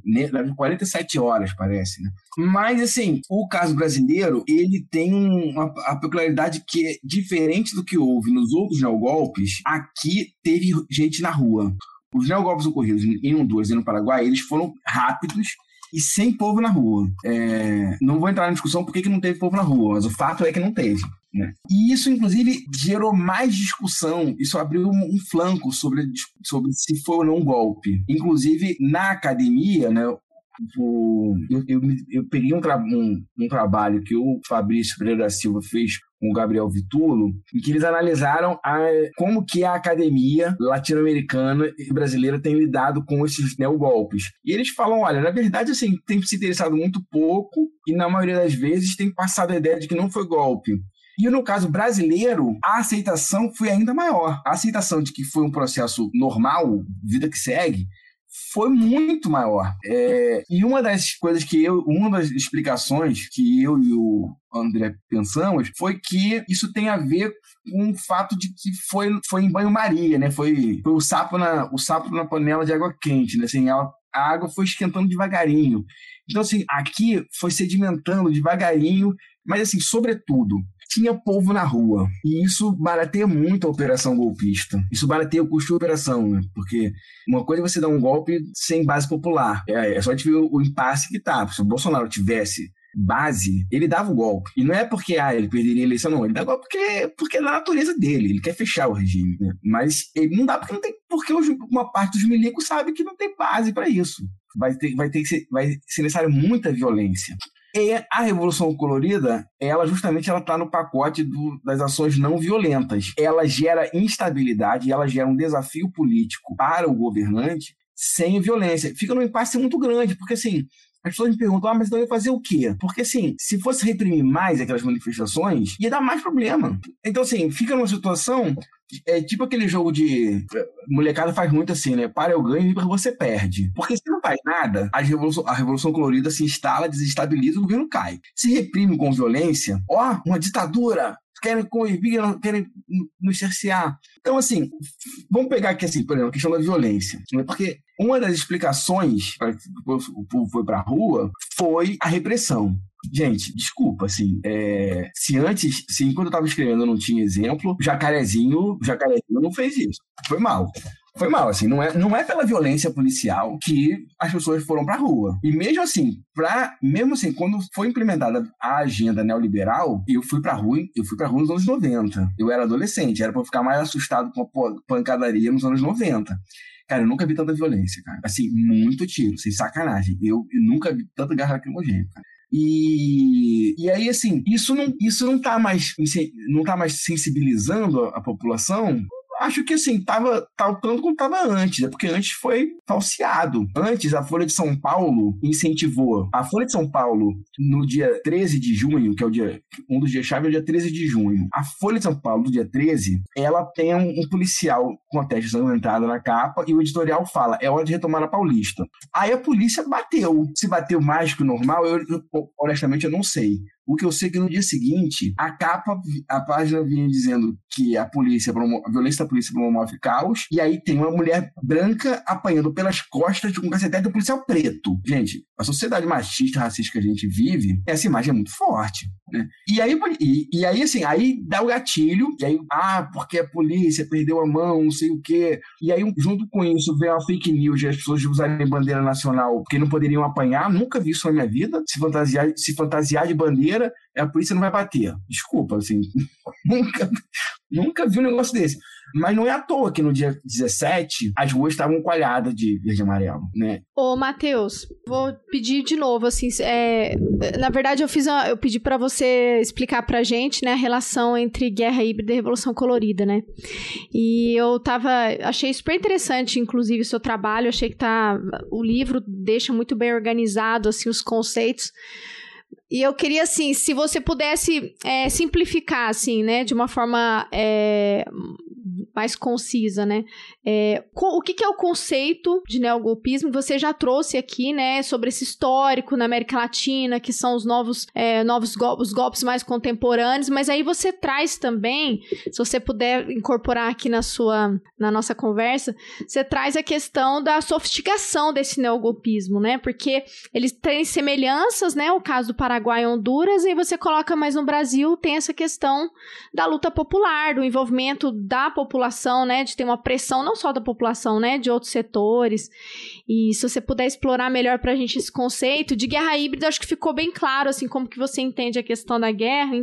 47 horas, parece, né? Mas, assim, o caso brasileiro, ele tem uma, a peculiaridade que é diferente do que houve nos outros neogolpes, aqui teve gente na rua. Os neogolpes ocorridos em Honduras e no Paraguai, eles foram rápidos e sem povo na rua. É, não vou entrar na discussão por que não teve povo na rua, mas o fato é que não teve. Né? E isso, inclusive, gerou mais discussão, isso abriu um, um flanco sobre, sobre se foi ou não um golpe. Inclusive, na academia, né, o, eu, eu, eu, peguei um, um, um, trabalho que o Fabrício Pereira da Silva fez com o Gabriel Vitulo, em que eles analisaram a, como que a academia latino-americana e brasileira tem lidado com esses neogolpes. E eles falam, olha, na verdade, assim, tem se interessado muito pouco e, na maioria das vezes, tem passado a ideia de que não foi golpe. E no caso brasileiro, a aceitação foi ainda maior. A aceitação de que foi um processo normal, vida que segue, foi muito maior. É, e uma das coisas que eu, uma das explicações que eu e o André pensamos foi que isso tem a ver com o fato de que foi, foi em banho-maria, né? Foi, foi, o sapo na o sapo na panela de água quente, né? Assim, a, a água foi esquentando devagarinho. Então, assim, aqui foi sedimentando devagarinho, mas, assim, sobretudo, tinha povo na rua. E isso barateia muito a operação golpista. Isso barateia o custo de operação, né? Porque uma coisa é você dar um golpe sem base popular. É, é só gente ver o, o impasse que tá. Se o Bolsonaro tivesse base, ele dava o golpe. E não é porque ah, ele perderia a eleição, não. Ele dá golpe porque, porque é da natureza dele. Ele quer fechar o regime. Né? Mas ele não dá porque não tem. Porque uma parte dos milicos sabe que não tem base para isso. Vai ter, vai ter que ser, vai ser necessário muita violência. E a Revolução Colorida, ela justamente ela está no pacote do, das ações não violentas. Ela gera instabilidade, ela gera um desafio político para o governante sem violência. Fica num impasse muito grande, porque assim, as pessoas me perguntam, ah, mas então ia fazer o quê? Porque, assim, se fosse reprimir mais aquelas manifestações, ia dar mais problema. Então, assim, fica numa situação é tipo aquele jogo de. Molecada faz muito assim, né? Para eu ganho e você perde. Porque se não faz nada, a revolução, a revolução colorida se instala, desestabiliza o governo cai. Se reprime com violência, ó, uma ditadura, querem coibir, querem nos cercear. Então, assim, vamos pegar aqui, assim, por exemplo, a questão da violência. Né? Porque uma das explicações para que o povo foi para a rua foi a repressão. Gente, desculpa, assim, é, se antes, se enquanto eu estava escrevendo eu não tinha exemplo, Jacarezinho, Jacarezinho não fez isso. Foi mal foi mal, assim, não é, não é pela violência policial que as pessoas foram pra rua. E mesmo assim, pra, mesmo assim, quando foi implementada a agenda neoliberal, eu fui pra rua, eu fui pra rua nos anos 90. Eu era adolescente, era pra eu ficar mais assustado com a pancadaria nos anos 90. Cara, eu nunca vi tanta violência, cara. Assim, muito tiro, sem sacanagem. Eu, eu nunca vi tanta garra lacrimogênea, cara. E, e aí, assim, isso não, isso não tá mais, não tá mais sensibilizando a, a população acho que assim, tava tal tanto como estava antes, é porque antes foi falseado. Antes, a Folha de São Paulo incentivou. A Folha de São Paulo, no dia 13 de junho, que é o dia. Um dos dias-chave é o dia 13 de junho. A Folha de São Paulo, do dia 13, ela tem um, um policial com a testa sanguentada na capa e o editorial fala: é hora de retomar a Paulista. Aí a polícia bateu. Se bateu mais que o normal, eu, eu honestamente eu não sei. O que eu sei é que no dia seguinte, a capa, a página vinha dizendo que a polícia, a violência da polícia promove caos, e aí tem uma mulher branca apanhando pelas costas de um cacetete do policial preto. Gente, a sociedade machista, racista que a gente vive, essa imagem é muito forte. Né? E, aí, e, e aí, assim, aí dá o gatilho, e aí, ah, porque a polícia perdeu a mão, não sei o quê. E aí, junto com isso, vem a fake news de as pessoas usarem bandeira nacional porque não poderiam apanhar. Nunca vi isso na minha vida. Se fantasiar, se fantasiar de bandeira bandeira, a polícia não vai bater. Desculpa, assim, nunca, nunca vi um negócio desse. Mas não é à toa que no dia 17 as ruas estavam coalhadas de verde e amarelo, né? Ô, Matheus, vou pedir de novo, assim, é, na verdade eu fiz uma, eu pedi para você explicar pra gente, né, a relação entre guerra híbrida e revolução colorida, né? E eu tava, achei super interessante, inclusive, o seu trabalho, achei que tá, o livro deixa muito bem organizado, assim, os conceitos, e eu queria, assim, se você pudesse é, simplificar, assim, né, de uma forma é, mais concisa, né? É, o que, que, é o conceito de neogolpismo? Você já trouxe aqui, né, sobre esse histórico na América Latina, que são os novos, é, novos os golpes mais contemporâneos, mas aí você traz também, se você puder incorporar aqui na sua, na nossa conversa, você traz a questão da sofisticação desse neogolpismo, né? Porque eles têm semelhanças, né? O caso do Paraguai e Honduras, e você coloca mais no Brasil, tem essa questão da luta popular, do envolvimento da população população, né, de ter uma pressão não só da população, né, de outros setores. E se você puder explorar melhor para a gente esse conceito de guerra híbrida, acho que ficou bem claro, assim, como que você entende a questão da guerra,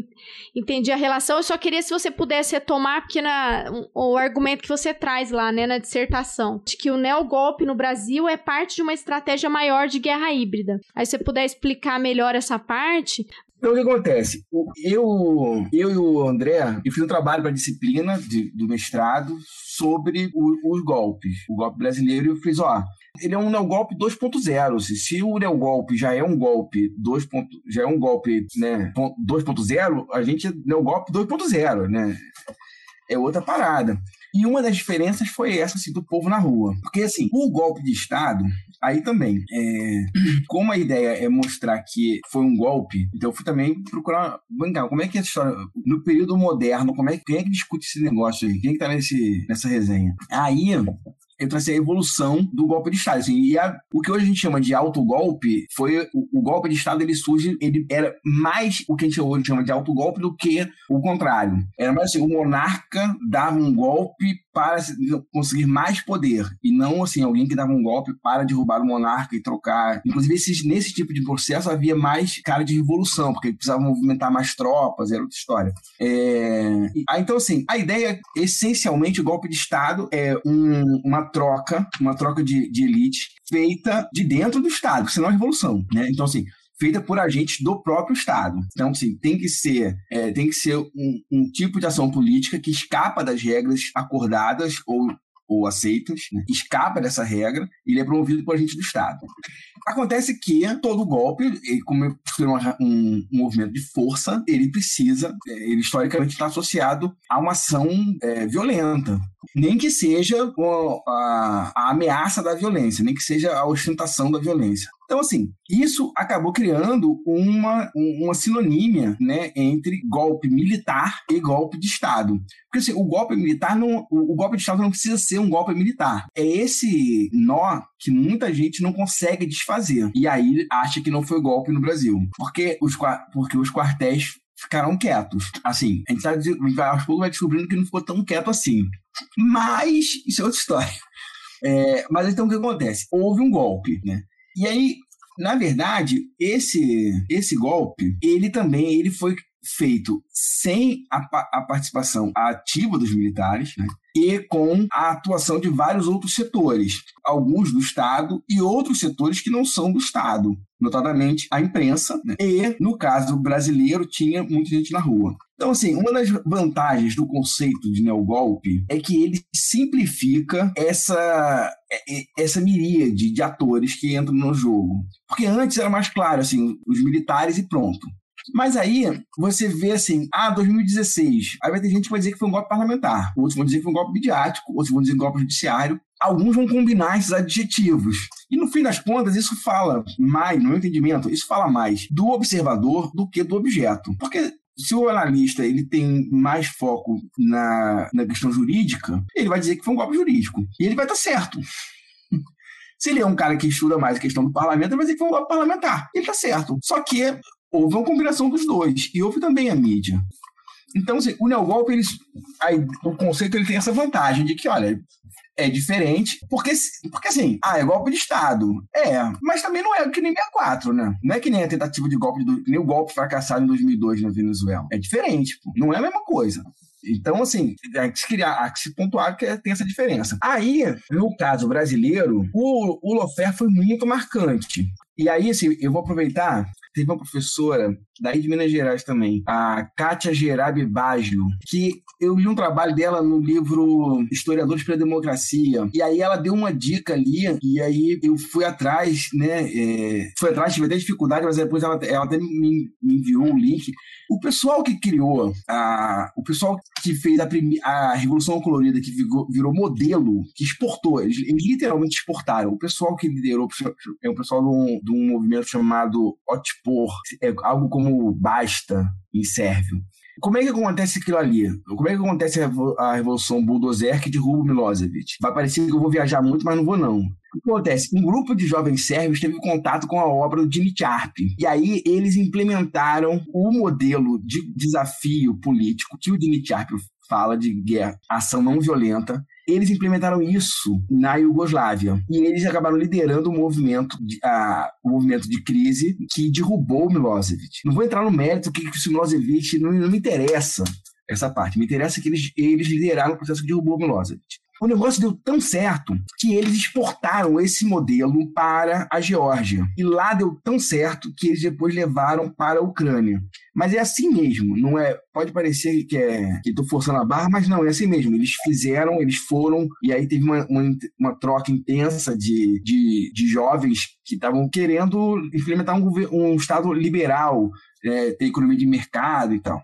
entendi a relação. Eu só queria se você pudesse retomar, porque na, o argumento que você traz lá, né, na dissertação, de que o neogolpe no Brasil é parte de uma estratégia maior de guerra híbrida. Aí se você puder explicar melhor essa parte, então, o que acontece? Eu, eu e o André, eu fiz um trabalho para a disciplina de, do mestrado sobre o, os golpes, o golpe brasileiro, eu fiz, ó, ele é um neogolpe 2.0. Se, se o neogolpe já é um golpe 2. já é um golpe, né, 2.0, a gente é neogolpe 2.0, né? É outra parada. E uma das diferenças foi essa, assim, do povo na rua. Porque, assim, o golpe de Estado, aí também, é... como a ideia é mostrar que foi um golpe, então eu fui também procurar, bancar, como é que é essa história, no período moderno, como é, quem é que discute esse negócio aí? Quem é que tá nesse, nessa resenha? Aí, eu tracei a evolução do golpe de Estado. Assim, e a, o que hoje a gente chama de autogolpe foi o, o, golpe de Estado ele surge, ele era mais o que a gente hoje chama de autogolpe do que o contrário. Era mais assim, o monarca dava um golpe para conseguir mais poder e não assim alguém que dava um golpe para derrubar o monarca e trocar. Inclusive esses, nesse tipo de processo havia mais cara de revolução porque precisava movimentar mais tropas, era outra história. É... Ah, então assim, a ideia essencialmente o golpe de Estado é um, uma troca, uma troca de, de elite feita de dentro do Estado, senão é revolução, né? Então assim feita por agentes do próprio Estado. Então, assim, tem que ser, é, tem que ser um, um, tipo de ação política que escapa das regras acordadas ou, ou aceitas, né? escapa dessa regra e ele é promovido por agente do Estado. acontece que todo golpe, como um, um, movimento de força, ele precisa, é, ele historicamente está associado a uma ação é, violenta. Nem que seja a, a ameaça da violência, nem que seja a ostentação da violência. Então, assim, isso acabou criando uma, uma sinonímia né, entre golpe militar e golpe de Estado. Porque assim, o golpe militar não. O, golpe de Estado não precisa ser um golpe militar. É esse nó que muita gente não consegue desfazer. E aí acha que não foi golpe no Brasil. Porque os, porque os quartéis ficaram quietos. Assim, a gente tá, vai, aos poucos vai descobrindo que não ficou tão quieto assim. Mas, isso é outra história. É, mas então o que acontece? Houve um golpe, né? E aí, na verdade, esse esse golpe, ele também ele foi feito sem a, a participação ativa dos militares, né? e com a atuação de vários outros setores, alguns do Estado e outros setores que não são do Estado, notadamente a imprensa, né? e, no caso brasileiro, tinha muita gente na rua. Então, assim, uma das vantagens do conceito de neogolpe é que ele simplifica essa, é, é, essa miríade de atores que entram no jogo. Porque antes era mais claro, assim, os militares e pronto. Mas aí você vê assim, ah, 2016. Aí vai ter gente que vai dizer que foi um golpe parlamentar, outros vão dizer que foi um golpe midiático, outros vão dizer um golpe judiciário. Alguns vão combinar esses adjetivos. E no fim das contas, isso fala mais, no meu entendimento, isso fala mais do observador do que do objeto. Porque se o analista ele tem mais foco na, na questão jurídica, ele vai dizer que foi um golpe jurídico. E ele vai estar certo. Se ele é um cara que estuda mais a questão do parlamento, ele vai dizer que foi um golpe parlamentar. Ele está certo. Só que houve uma combinação dos dois. E houve também a mídia. Então, assim, o neogolpe, eles, aí, o conceito ele tem essa vantagem de que, olha, é diferente, porque, porque assim, ah, é golpe de Estado. É, mas também não é que nem 64, né? Não é que nem a tentativa de golpe, do, nem o golpe fracassado em 2002 na Venezuela. É diferente, pô. não é a mesma coisa. Então, assim, há que se, criar, há que se pontuar que tem essa diferença. Aí, no caso brasileiro, o, o Lofer foi muito marcante. E aí, assim, eu vou aproveitar teve uma professora daí de Minas Gerais também, a Kátia Gerabi Baggio, que eu li um trabalho dela no livro Historiadores para a Democracia, e aí ela deu uma dica ali, e aí eu fui atrás, né, é, fui atrás, tive até dificuldade, mas depois ela, ela até me, me enviou um link. O pessoal que criou, a, o pessoal que fez a, prime, a Revolução Colorida, que virou, virou modelo, que exportou, eles, eles, literalmente exportaram. O pessoal que liderou é o pessoal de um, de um movimento chamado Otpor, é algo como Basta em sérvio. Como é que acontece aquilo ali? Como é que acontece a Revolução Bulldozer que derruba Milosevic? Vai parecer que eu vou viajar muito, mas não vou não. O que acontece? Um grupo de jovens sérvios teve contato com a obra do Dimitrap. E aí eles implementaram o modelo de desafio político que o Dimitrap fala de guerra, ação não violenta, eles implementaram isso na Iugoslávia e eles acabaram liderando o movimento de, a, o movimento de crise que derrubou Milosevic. Não vou entrar no mérito que, que o Milosevic não, não me interessa essa parte. Me interessa que eles, eles lideraram o processo que derrubou Milosevic. O negócio deu tão certo que eles exportaram esse modelo para a Geórgia. E lá deu tão certo que eles depois levaram para a Ucrânia. Mas é assim mesmo, não é? Pode parecer que é que estou forçando a barra, mas não, é assim mesmo. Eles fizeram, eles foram, e aí teve uma, uma, uma troca intensa de, de, de jovens que estavam querendo implementar um, um Estado liberal, é, ter economia de mercado e tal.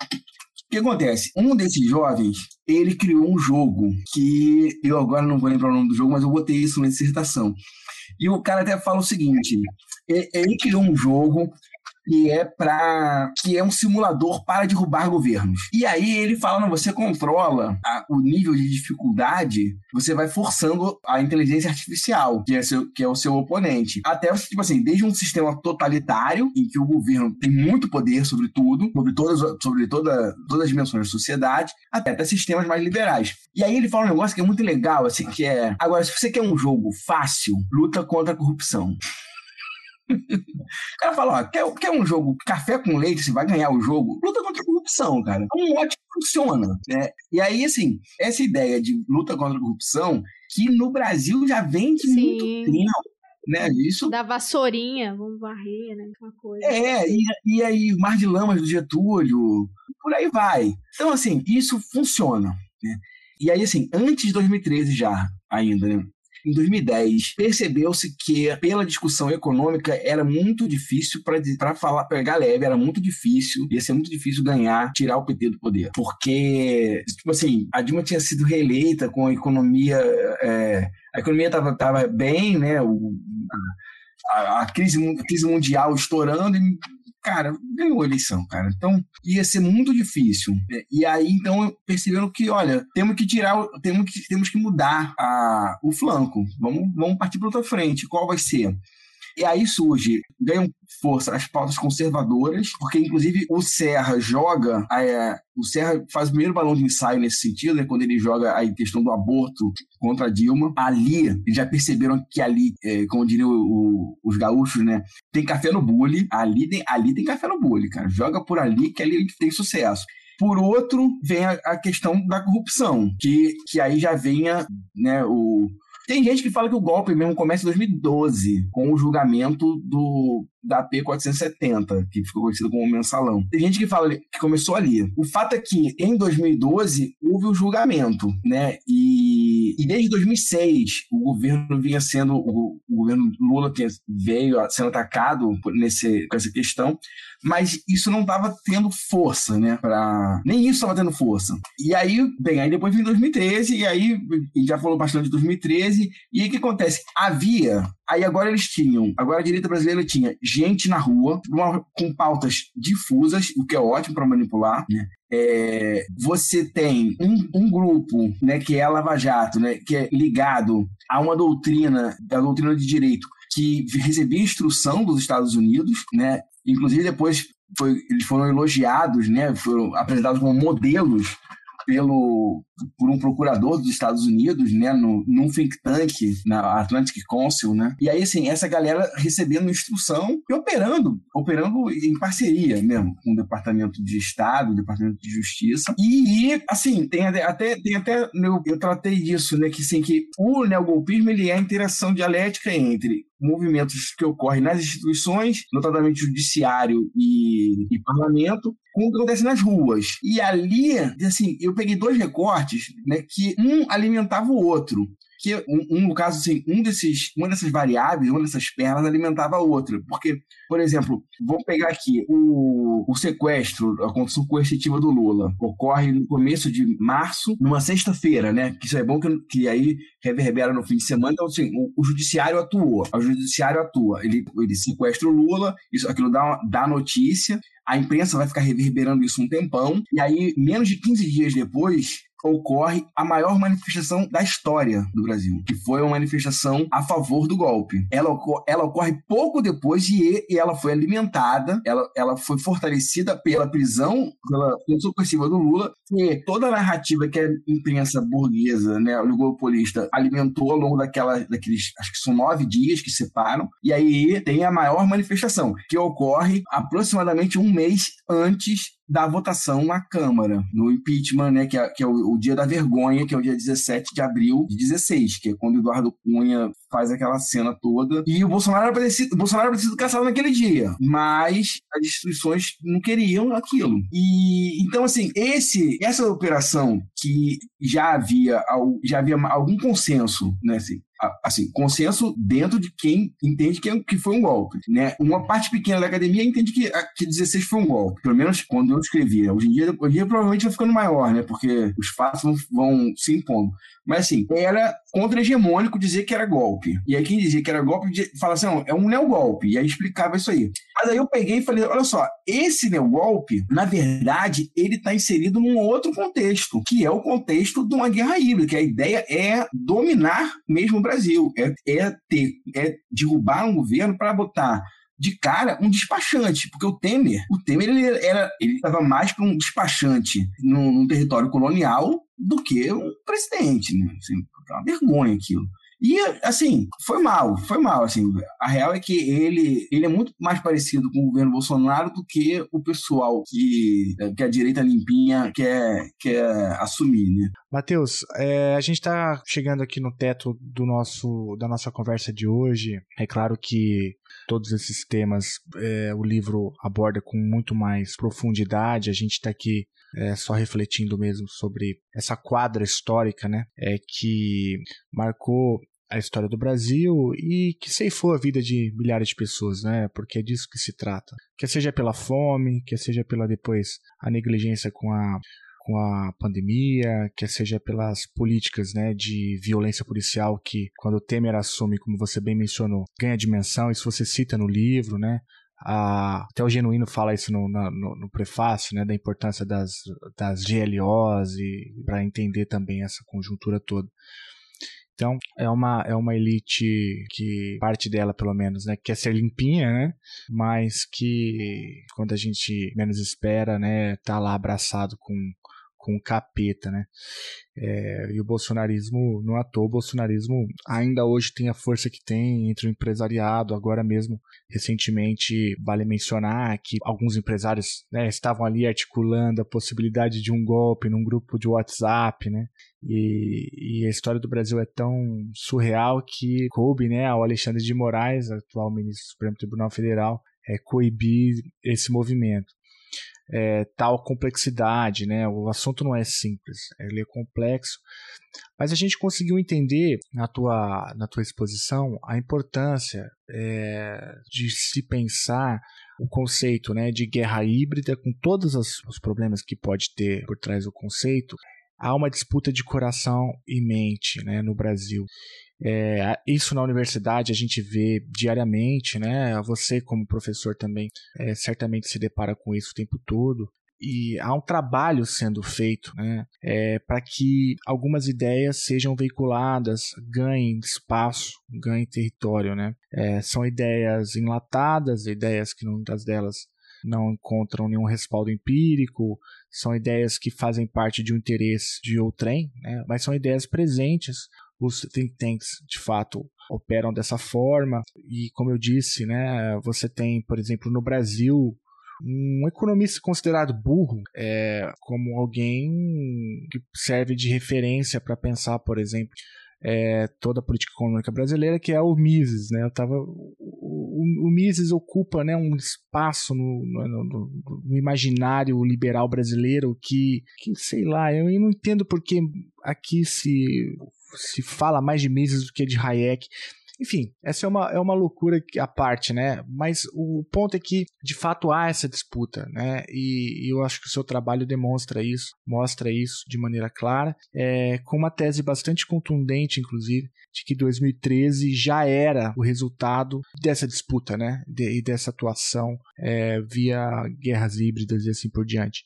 O que acontece? Um desses jovens, ele criou um jogo que eu agora não vou lembrar o nome do jogo, mas eu botei isso na dissertação. E o cara até fala o seguinte: ele criou um jogo que é para que é um simulador para derrubar governos. E aí ele fala, não, você controla a, o nível de dificuldade, você vai forçando a inteligência artificial, que é, seu, que é o seu oponente. Até, tipo assim, desde um sistema totalitário, em que o governo tem muito poder sobre tudo, sobre todas, sobre toda, todas as dimensões da sociedade, até, até sistemas mais liberais. E aí ele fala um negócio que é muito legal, assim, que é... Agora, se você quer um jogo fácil, luta contra a corrupção. O cara fala, ó, quer, quer um jogo café com leite, você vai ganhar o jogo? Luta contra a corrupção, cara. É um mote que funciona, né? E aí, assim, essa ideia de luta contra a corrupção, que no Brasil já vem de Sim. muito tempo. Né? Isso... Da vassourinha, vamos varrer, né? Uma coisa. É, e, e aí, Mar de Lamas do Getúlio, por aí vai. Então, assim, isso funciona. Né? E aí, assim, antes de 2013 já, ainda, né? Em 2010, percebeu-se que, pela discussão econômica, era muito difícil para falar, pegar leve, era muito difícil, ia ser muito difícil ganhar, tirar o PT do poder. Porque, tipo assim, a Dilma tinha sido reeleita com a economia. É, a economia estava tava bem, né? O, a, a, crise, a crise mundial estourando e cara, ganhou a eleição, cara. Então, ia ser muito difícil. E aí, então, perceberam que, olha, temos que tirar, temos que, temos que mudar a, o flanco. Vamos, vamos partir para outra frente. Qual vai ser? E aí surge, ganham força as pautas conservadoras, porque inclusive o Serra joga, é, o Serra faz o primeiro balão de ensaio nesse sentido, né, quando ele joga a questão do aborto contra a Dilma. Ali, já perceberam que ali, é, como diriam os gaúchos, né, tem café no bule, ali tem, ali tem café no bule, cara. Joga por ali que ali tem sucesso. Por outro, vem a, a, questão da corrupção, que, que aí já venha né, o, tem gente que fala que o golpe mesmo começa em 2012, com o julgamento do da P470, que ficou conhecido como mensalão. Tem gente que fala que começou ali. O fato é que em 2012 houve o julgamento, né? E, e desde 2006 o governo vinha sendo o, o governo Lula veio sendo atacado nesse com essa questão, mas isso não estava tendo força, né? Para nem isso estava tendo força. E aí, bem, aí depois vem 2013 e aí já falou bastante de 2013 e aí o que acontece? Havia Aí agora eles tinham, agora a direita brasileira tinha gente na rua, uma, com pautas difusas, o que é ótimo para manipular, né? É, você tem um, um, grupo, né, que é a Lava Jato, né, que é ligado a uma doutrina, a doutrina de direito, que recebia instrução dos Estados Unidos, né, inclusive depois foi, eles foram elogiados, né, foram apresentados como modelos pelo por um procurador dos Estados Unidos, né, no, num think tank, na Atlantic Council, né? E aí, assim, essa galera recebendo instrução e operando, operando em parceria mesmo com o Departamento de Estado, Departamento de Justiça. E, assim, tem até, tem até eu, eu tratei disso, né, que, assim, que o neogolpismo, ele é a interação dialética entre movimentos que ocorrem nas instituições, notadamente judiciário e, e parlamento, com o que acontece nas ruas. E ali, assim, eu peguei dois recortes, né, que um alimentava o outro que um, um, caso assim, um desses, uma dessas variáveis, uma dessas pernas alimentava a outra, porque, por exemplo, vamos pegar aqui o, o sequestro, a condição coercitiva do Lula ocorre no começo de março, numa sexta-feira, né? Que isso é bom que, que aí reverbera no fim de semana. Então, assim, o, o judiciário atuou, o judiciário atua, ele, ele sequestra o Lula, isso, aquilo dá, dá notícia, a imprensa vai ficar reverberando isso um tempão, e aí, menos de 15 dias depois, ocorre a maior manifestação da história do Brasil, que foi uma manifestação a favor do golpe. Ela, ocorre, ela ocorre pouco depois e, e ela foi alimentada, ela, ela foi fortalecida pela prisão, pela coerciva do Lula, e toda a narrativa que a imprensa burguesa, né, o golpolista, alimentou ao longo daquela, daqueles, acho que são nove dias que separam, e aí tem a maior manifestação, que ocorre aproximadamente um mês antes da votação na Câmara, no impeachment, né, que é, que é o, o, dia da vergonha, que é o dia 17 de abril de 16, que é quando Eduardo Cunha faz aquela cena toda. E o Bolsonaro era para Bolsonaro caçado naquele dia, mas as instituições não queriam aquilo. E então assim, esse essa operação que já havia já havia algum consenso, né, assim, assim, consenso dentro de quem entende que, é, que foi um golpe, né? Uma parte pequena da academia entende que, que 16 foi um golpe, pelo menos quando eu escrevia. Né? Hoje em dia, hoje em dia provavelmente vai ficando maior, né? Porque os fatos vão, vão se impondo. Mas assim, era contra-hegemônico dizer que era golpe. E aí quem dizia que era golpe fala assim, não, é um neogolpe. E aí explicava isso aí. Mas aí eu peguei e falei, olha só, esse neogolpe, na verdade, ele está inserido num outro contexto, que é o contexto de uma guerra híbrida, que a ideia é dominar mesmo o Brasil, é, é ter, é derrubar um governo para botar de cara um despachante, porque o Temer, o Temer ele era, ele estava mais para um despachante num, num, território colonial do que um presidente, né? Assim, é uma vergonha aquilo. E, assim, foi mal, foi mal, assim. A real é que ele, ele é muito mais parecido com o governo Bolsonaro do que o pessoal que, que a direita limpinha quer, quer assumir, né? Matheus, é, a gente está chegando aqui no teto do nosso, da nossa conversa de hoje. É claro que todos esses temas é, o livro aborda com muito mais profundidade. A gente está aqui é, só refletindo mesmo sobre essa quadra histórica, né, é, que marcou a história do Brasil e que ceifou a vida de milhares de pessoas, né? Porque é disso que se trata. Quer seja pela fome, quer seja pela depois a negligência com a com a pandemia, quer seja pelas políticas né, de violência policial que, quando o Temer assume, como você bem mencionou, ganha dimensão, isso você cita no livro, né? A, até o Genuíno fala isso no, no, no prefácio, né, da importância das, das GLOs e para entender também essa conjuntura toda. Então, é uma, é uma elite que, parte dela pelo menos, né, quer ser limpinha, né, mas que quando a gente menos espera, né, tá lá abraçado com com o capeta, né? É, e o bolsonarismo, não à toa, o bolsonarismo ainda hoje tem a força que tem entre o empresariado. Agora mesmo, recentemente, vale mencionar que alguns empresários né, estavam ali articulando a possibilidade de um golpe num grupo de WhatsApp, né? E, e, a história do Brasil é tão surreal que coube né, ao Alexandre de Moraes, atual ministro do Supremo Tribunal Federal, é, coibir esse movimento é, tal complexidade, né? O assunto não é simples, ele é complexo, mas a gente conseguiu entender na tua, na tua exposição a importância é, de se pensar o conceito né, de guerra híbrida, com todos os, problemas que pode ter por trás do conceito, há uma disputa de coração e mente né, no Brasil. É, isso na universidade a gente vê diariamente, né? Você como professor também é, certamente se depara com isso o tempo todo. E há um trabalho sendo feito né, é, para que algumas ideias sejam veiculadas, ganhem espaço, ganhem território. Né? É, são ideias enlatadas, ideias que muitas delas não encontram nenhum respaldo empírico, são ideias que fazem parte de um interesse de outrem, né? mas são ideias presentes os think tanks de fato operam dessa forma e como eu disse, né, você tem, por exemplo, no Brasil um economista considerado burro é como alguém que serve de referência para pensar, por exemplo, é, toda a política econômica brasileira, que é o Mises. Né? Eu tava, o, Mises ocupa né, um espaço no, no, no, no, imaginário liberal brasileiro que, que, sei lá, eu não entendo porque aqui se se fala mais de Mises do que de Hayek. Enfim, essa é uma, é uma loucura à parte, né? Mas o ponto é que, de fato, há essa disputa, né? E, e eu acho que o seu trabalho demonstra isso, mostra isso de maneira clara, é, com uma tese bastante contundente, inclusive, de que 2013 já era o resultado dessa disputa, né? De, e dessa atuação é, via guerras híbridas e assim por diante.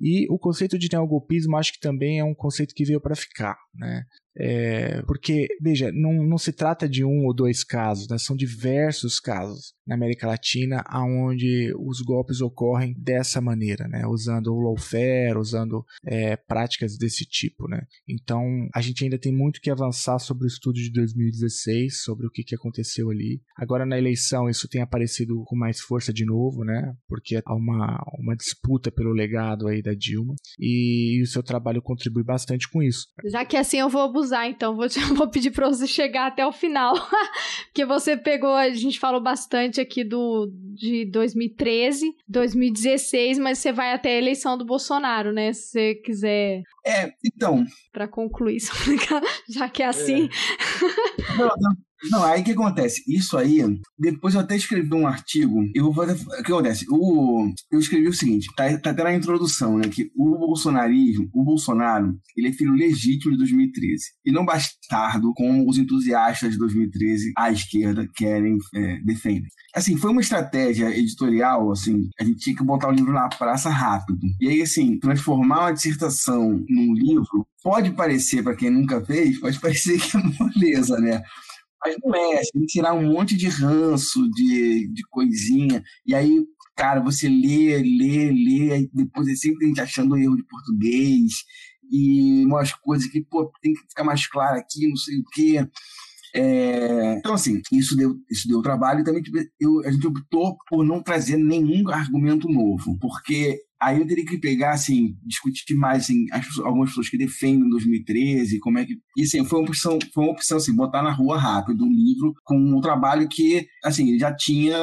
E o conceito de neogolpismo acho que também é um conceito que veio para ficar, né? É, porque, veja, não, não se trata de um ou dois casos, né? são diversos casos na América Latina onde os golpes ocorrem dessa maneira, né? usando o lawfare, usando é, práticas desse tipo. Né? Então, a gente ainda tem muito que avançar sobre o estudo de 2016, sobre o que, que aconteceu ali. Agora, na eleição, isso tem aparecido com mais força de novo, né? porque há uma, uma disputa pelo legado aí da Dilma, e, e o seu trabalho contribui bastante com isso. Já que assim eu vou abusar, então vou, te, vou pedir para você chegar até o final, porque você pegou, a gente falou bastante aqui do de 2013, 2016, mas você vai até a eleição do Bolsonaro, né? Se você quiser. É, então. Para concluir, já que é assim. É. Não, não. Não, aí o que acontece? Isso aí, depois eu até escrevi um artigo, eu vou fazer. O que acontece? O, eu escrevi o seguinte: tá, tá até na introdução, né? Que o bolsonarismo, o Bolsonaro, ele é filho legítimo de 2013. E não bastardo como os entusiastas de 2013 à esquerda querem, é, defendem. Assim, foi uma estratégia editorial, assim, a gente tinha que botar o livro na praça rápido. E aí, assim, transformar uma dissertação num livro pode parecer, para quem nunca fez, pode parecer que é moleza, né? Mas não é, você tem que tirar um monte de ranço, de, de coisinha, e aí, cara, você lê, lê, lê, depois é sempre a gente achando erro de português, e umas coisas que, pô, tem que ficar mais claro aqui, não sei o quê. É, então, assim, isso deu, isso deu trabalho e também tipo, eu, a gente optou por não trazer nenhum argumento novo, porque Aí eu teria que pegar, assim, discutir mais, assim, as, algumas pessoas que defendem 2013, como é que... E, assim, foi uma opção, foi uma opção, assim, botar na rua rápido um livro com um trabalho que, assim, ele já tinha...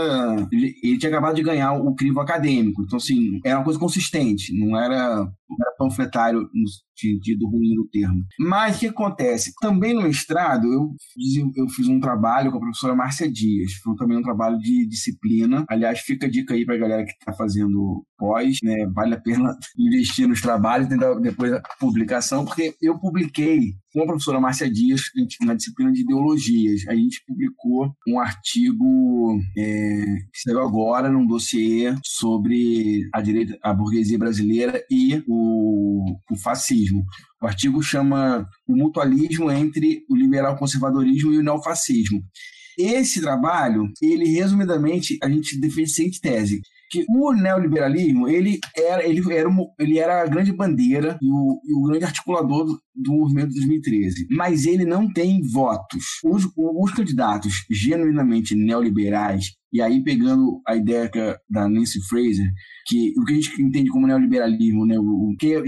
Ele, ele tinha acabado de ganhar o crivo acadêmico. Então, assim, era uma coisa consistente. Não era era panfletário no sentido ruim do termo. Mas o que acontece? Também no mestrado, eu, eu fiz um trabalho com a professora Márcia Dias. Foi também um trabalho de disciplina. Aliás, fica a dica aí para a galera que está fazendo pós, né? Vale a pena investir nos trabalhos, depois a publicação, porque eu publiquei com a professora Márcia Dias na disciplina de ideologias. A gente publicou um artigo é, que saiu agora num dossiê sobre a direita, a burguesia brasileira e o, o fascismo. O artigo chama o mutualismo entre o liberal conservadorismo e o neofascismo. Esse trabalho, ele resumidamente, a gente defende a seguinte tese, que o neoliberalismo ele era, ele era, uma, ele era a grande bandeira e o, e o grande articulador do, do, movimento de 2013. Mas ele não tem votos. Os, os candidatos genuinamente neoliberais, e aí pegando a ideia é da Nancy Fraser, que o que a gente entende como neoliberalismo, né, o que é,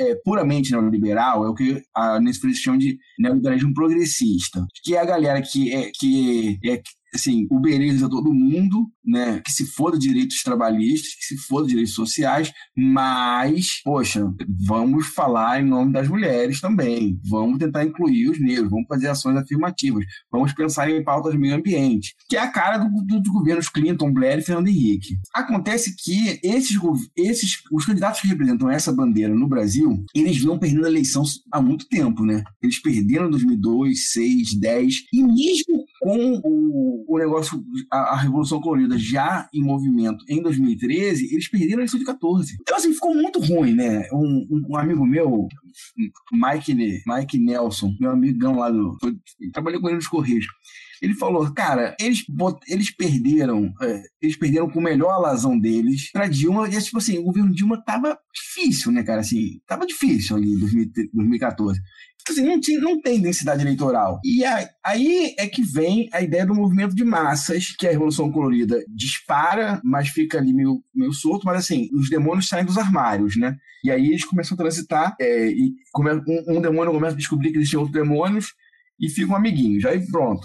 é puramente neoliberal, é o que a Nancy Fraser chama de neoliberalismo progressista, que é a galera que é, que é, assim, uberiza todo mundo, né? Que se for de direitos trabalhistas, que se for de direitos sociais, mas, poxa, vamos falar em nome das mulheres também. Vamos tentar incluir os negros, vamos fazer ações afirmativas, vamos pensar em pautas de meio ambiente, que é a cara do, do, dos governos Clinton, Blair e Fernando Henrique. Acontece que esses, esses, os candidatos que representam essa bandeira no Brasil, eles vão perdendo a eleição há muito tempo, né? Eles perderam em 2002, 2006, 10, e mesmo com o, o negócio, a, a, Revolução Colorida já em movimento em 2013, eles perderam a eleição de 14. Então, assim, ficou muito ruim, né? Um, um, um amigo meu, Mike, Mike Nelson, meu amigão lá do. Trabalhei com ele nos Correios. Ele falou, cara, eles, eles perderam, é, eles perderam com o melhor alazão deles pra Dilma, e tipo assim, o governo Dilma tava difícil, né, cara, assim, tava difícil ali em 2014. Tipo assim, não, tinha, não tem densidade eleitoral. E aí é que vem a ideia do movimento de massas, que a Revolução Colorida dispara, mas fica ali meio, meio solto, mas assim, os demônios saem dos armários, né? E aí eles começam a transitar, é, e um, um demônio começa a descobrir que existem outros demônios, e ficam amiguinhos. Aí pronto.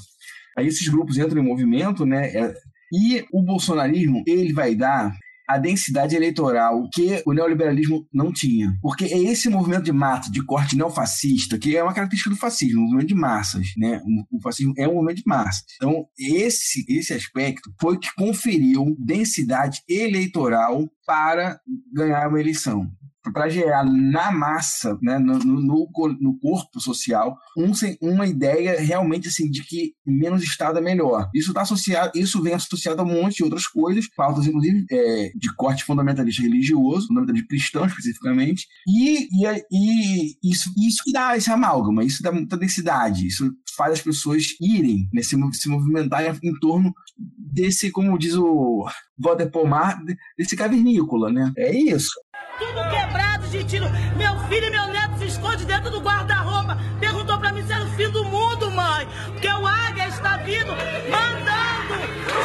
Aí esses grupos entram em movimento, né? É, e o bolsonarismo, ele vai dar a densidade eleitoral que o neoliberalismo não tinha. Porque é esse movimento de massa, de corte neofascista, que é uma característica do fascismo, um movimento de massas, né? O fascismo é um movimento de massas. Então, esse, esse aspecto foi que conferiu densidade eleitoral para ganhar uma eleição para gerar na massa, né, no, no, no, corpo social, um, uma ideia realmente assim de que menos Estado é melhor. Isso tá associado, isso vem associado a um monte de outras coisas, pautas inclusive é, de corte fundamentalista religioso, fundamentalista cristão especificamente, e, e, e isso, isso que dá esse amálgama, isso dá muita densidade, isso faz as pessoas irem, né, se, se movimentar em torno desse, como diz o Walter Pomar, desse cavernícola, né? É isso tudo quebrado de tiro. Meu filho e meu neto se esconde dentro do guarda-roupa. Perguntou pra mim se era o fim do mundo, mãe. Porque o águia está vindo, mandando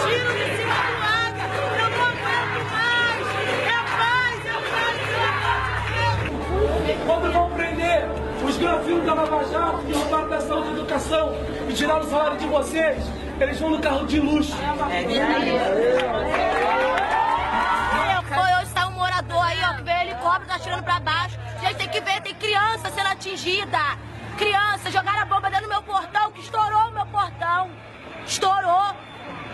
tiro de cima do águia. Eu não aguento mais. É paz, é paz, Quando vão prender os granfinos da Lava Jato que roubaram da saúde e educação e tiraram o salário de vocês, eles vão no carro de luxo. É, pobre tá tirando pra baixo. Gente, tem que ver, tem criança sendo atingida. Criança, jogaram a bomba dentro do meu portão, que estourou o meu portão. Estourou.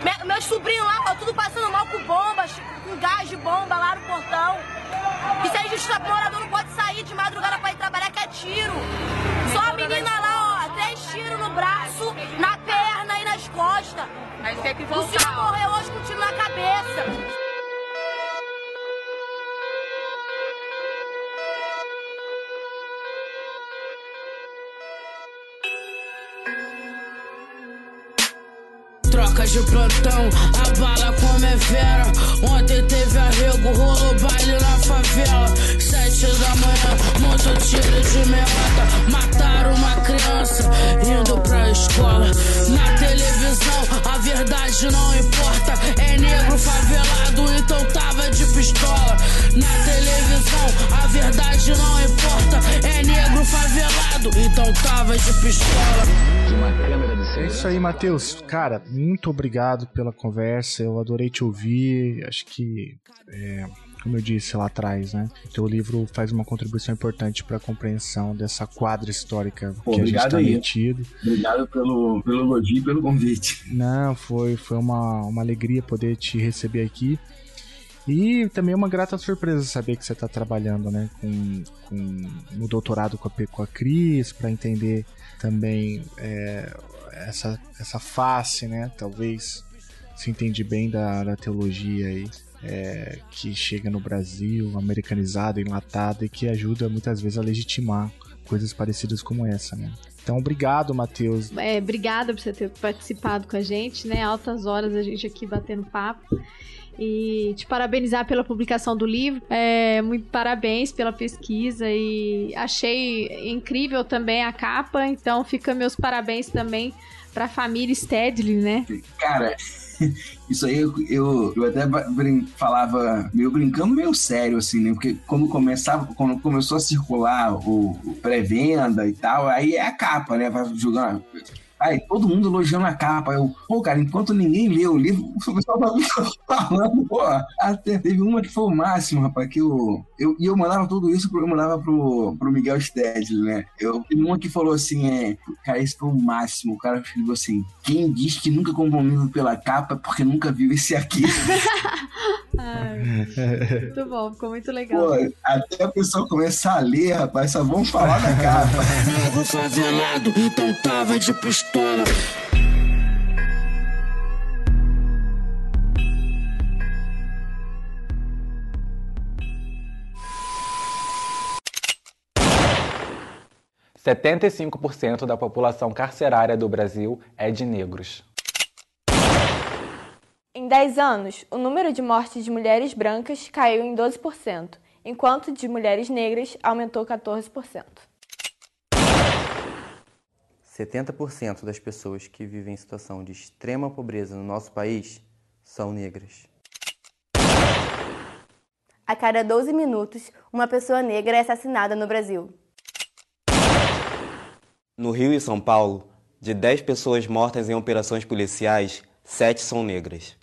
Me, meus sobrinhos lá, ó, tudo passando mal com bombas, com gás de bomba lá no portão. Isso é injustiça, morador não pode sair de madrugada pra ir trabalhar, que é tiro. Só a menina lá, ó, três tiros no braço, na perna e nas costas. Aí tem que voltar. De plantão, a bala como é vera. Ontem teve arrego, rolou baile na favela. Sete da manhã, muito tiro de merda. Mataram uma criança indo pra escola. Na televisão, a verdade não importa. É negro favelado, então tava de pistola. Na televisão, a verdade não importa. É negro favelado, então tava de pistola. De uma câmera de É isso aí, Matheus. Cara, muito obrigado pela conversa. Eu adorei te ouvir. Acho que é, como eu disse lá atrás, né? O teu livro faz uma contribuição importante para a compreensão dessa quadra histórica Pô, que a gente está metido. Obrigado pelo, pelo elogio e pelo convite. Não, foi, foi uma, uma alegria poder te receber aqui. E também é uma grata surpresa saber que você está trabalhando né, com, com, no doutorado com a, com a Cris, para entender também é, essa, essa face, né? Talvez se entende bem da, da teologia aí, é, que chega no Brasil, americanizada, enlatada e que ajuda muitas vezes a legitimar coisas parecidas como essa, né? Então, obrigado, Matheus. É, obrigada por você ter participado com a gente, né? Altas horas a gente aqui batendo papo e te parabenizar pela publicação do livro. É, muito parabéns pela pesquisa e achei incrível também a capa, então fica meus parabéns também para a família Stedley, né? Cara, isso aí eu, eu, eu até brin falava meio brincando, meio sério, assim, né? Porque quando começava, quando começou a circular o, o pré-venda e tal, aí é a capa, né? Vai jogando Aí, todo mundo elogiando a capa. Eu, pô, cara, enquanto ninguém leu o livro, o pessoal tava falando, pô. Até teve uma que foi o máximo, rapaz, que eu. eu e eu mandava tudo isso, eu mandava pro, pro Miguel Stedley, né? Eu, teve uma que falou assim: é, cara, esse foi o máximo. O cara escreveu assim: quem diz que nunca comprou um livro pela capa é porque nunca viu esse aqui. Ai, muito bom, ficou muito legal. Pô, até a pessoa começar a ler, rapaz, só vamos falar da capa. Nego favelado, então tava de pistola. Setenta e cinco por cento da população carcerária do Brasil é de negros. Em 10 anos, o número de mortes de mulheres brancas caiu em 12%, enquanto de mulheres negras aumentou 14%. 70% das pessoas que vivem em situação de extrema pobreza no nosso país são negras. A cada 12 minutos, uma pessoa negra é assassinada no Brasil. No Rio e São Paulo, de 10 pessoas mortas em operações policiais, 7 são negras.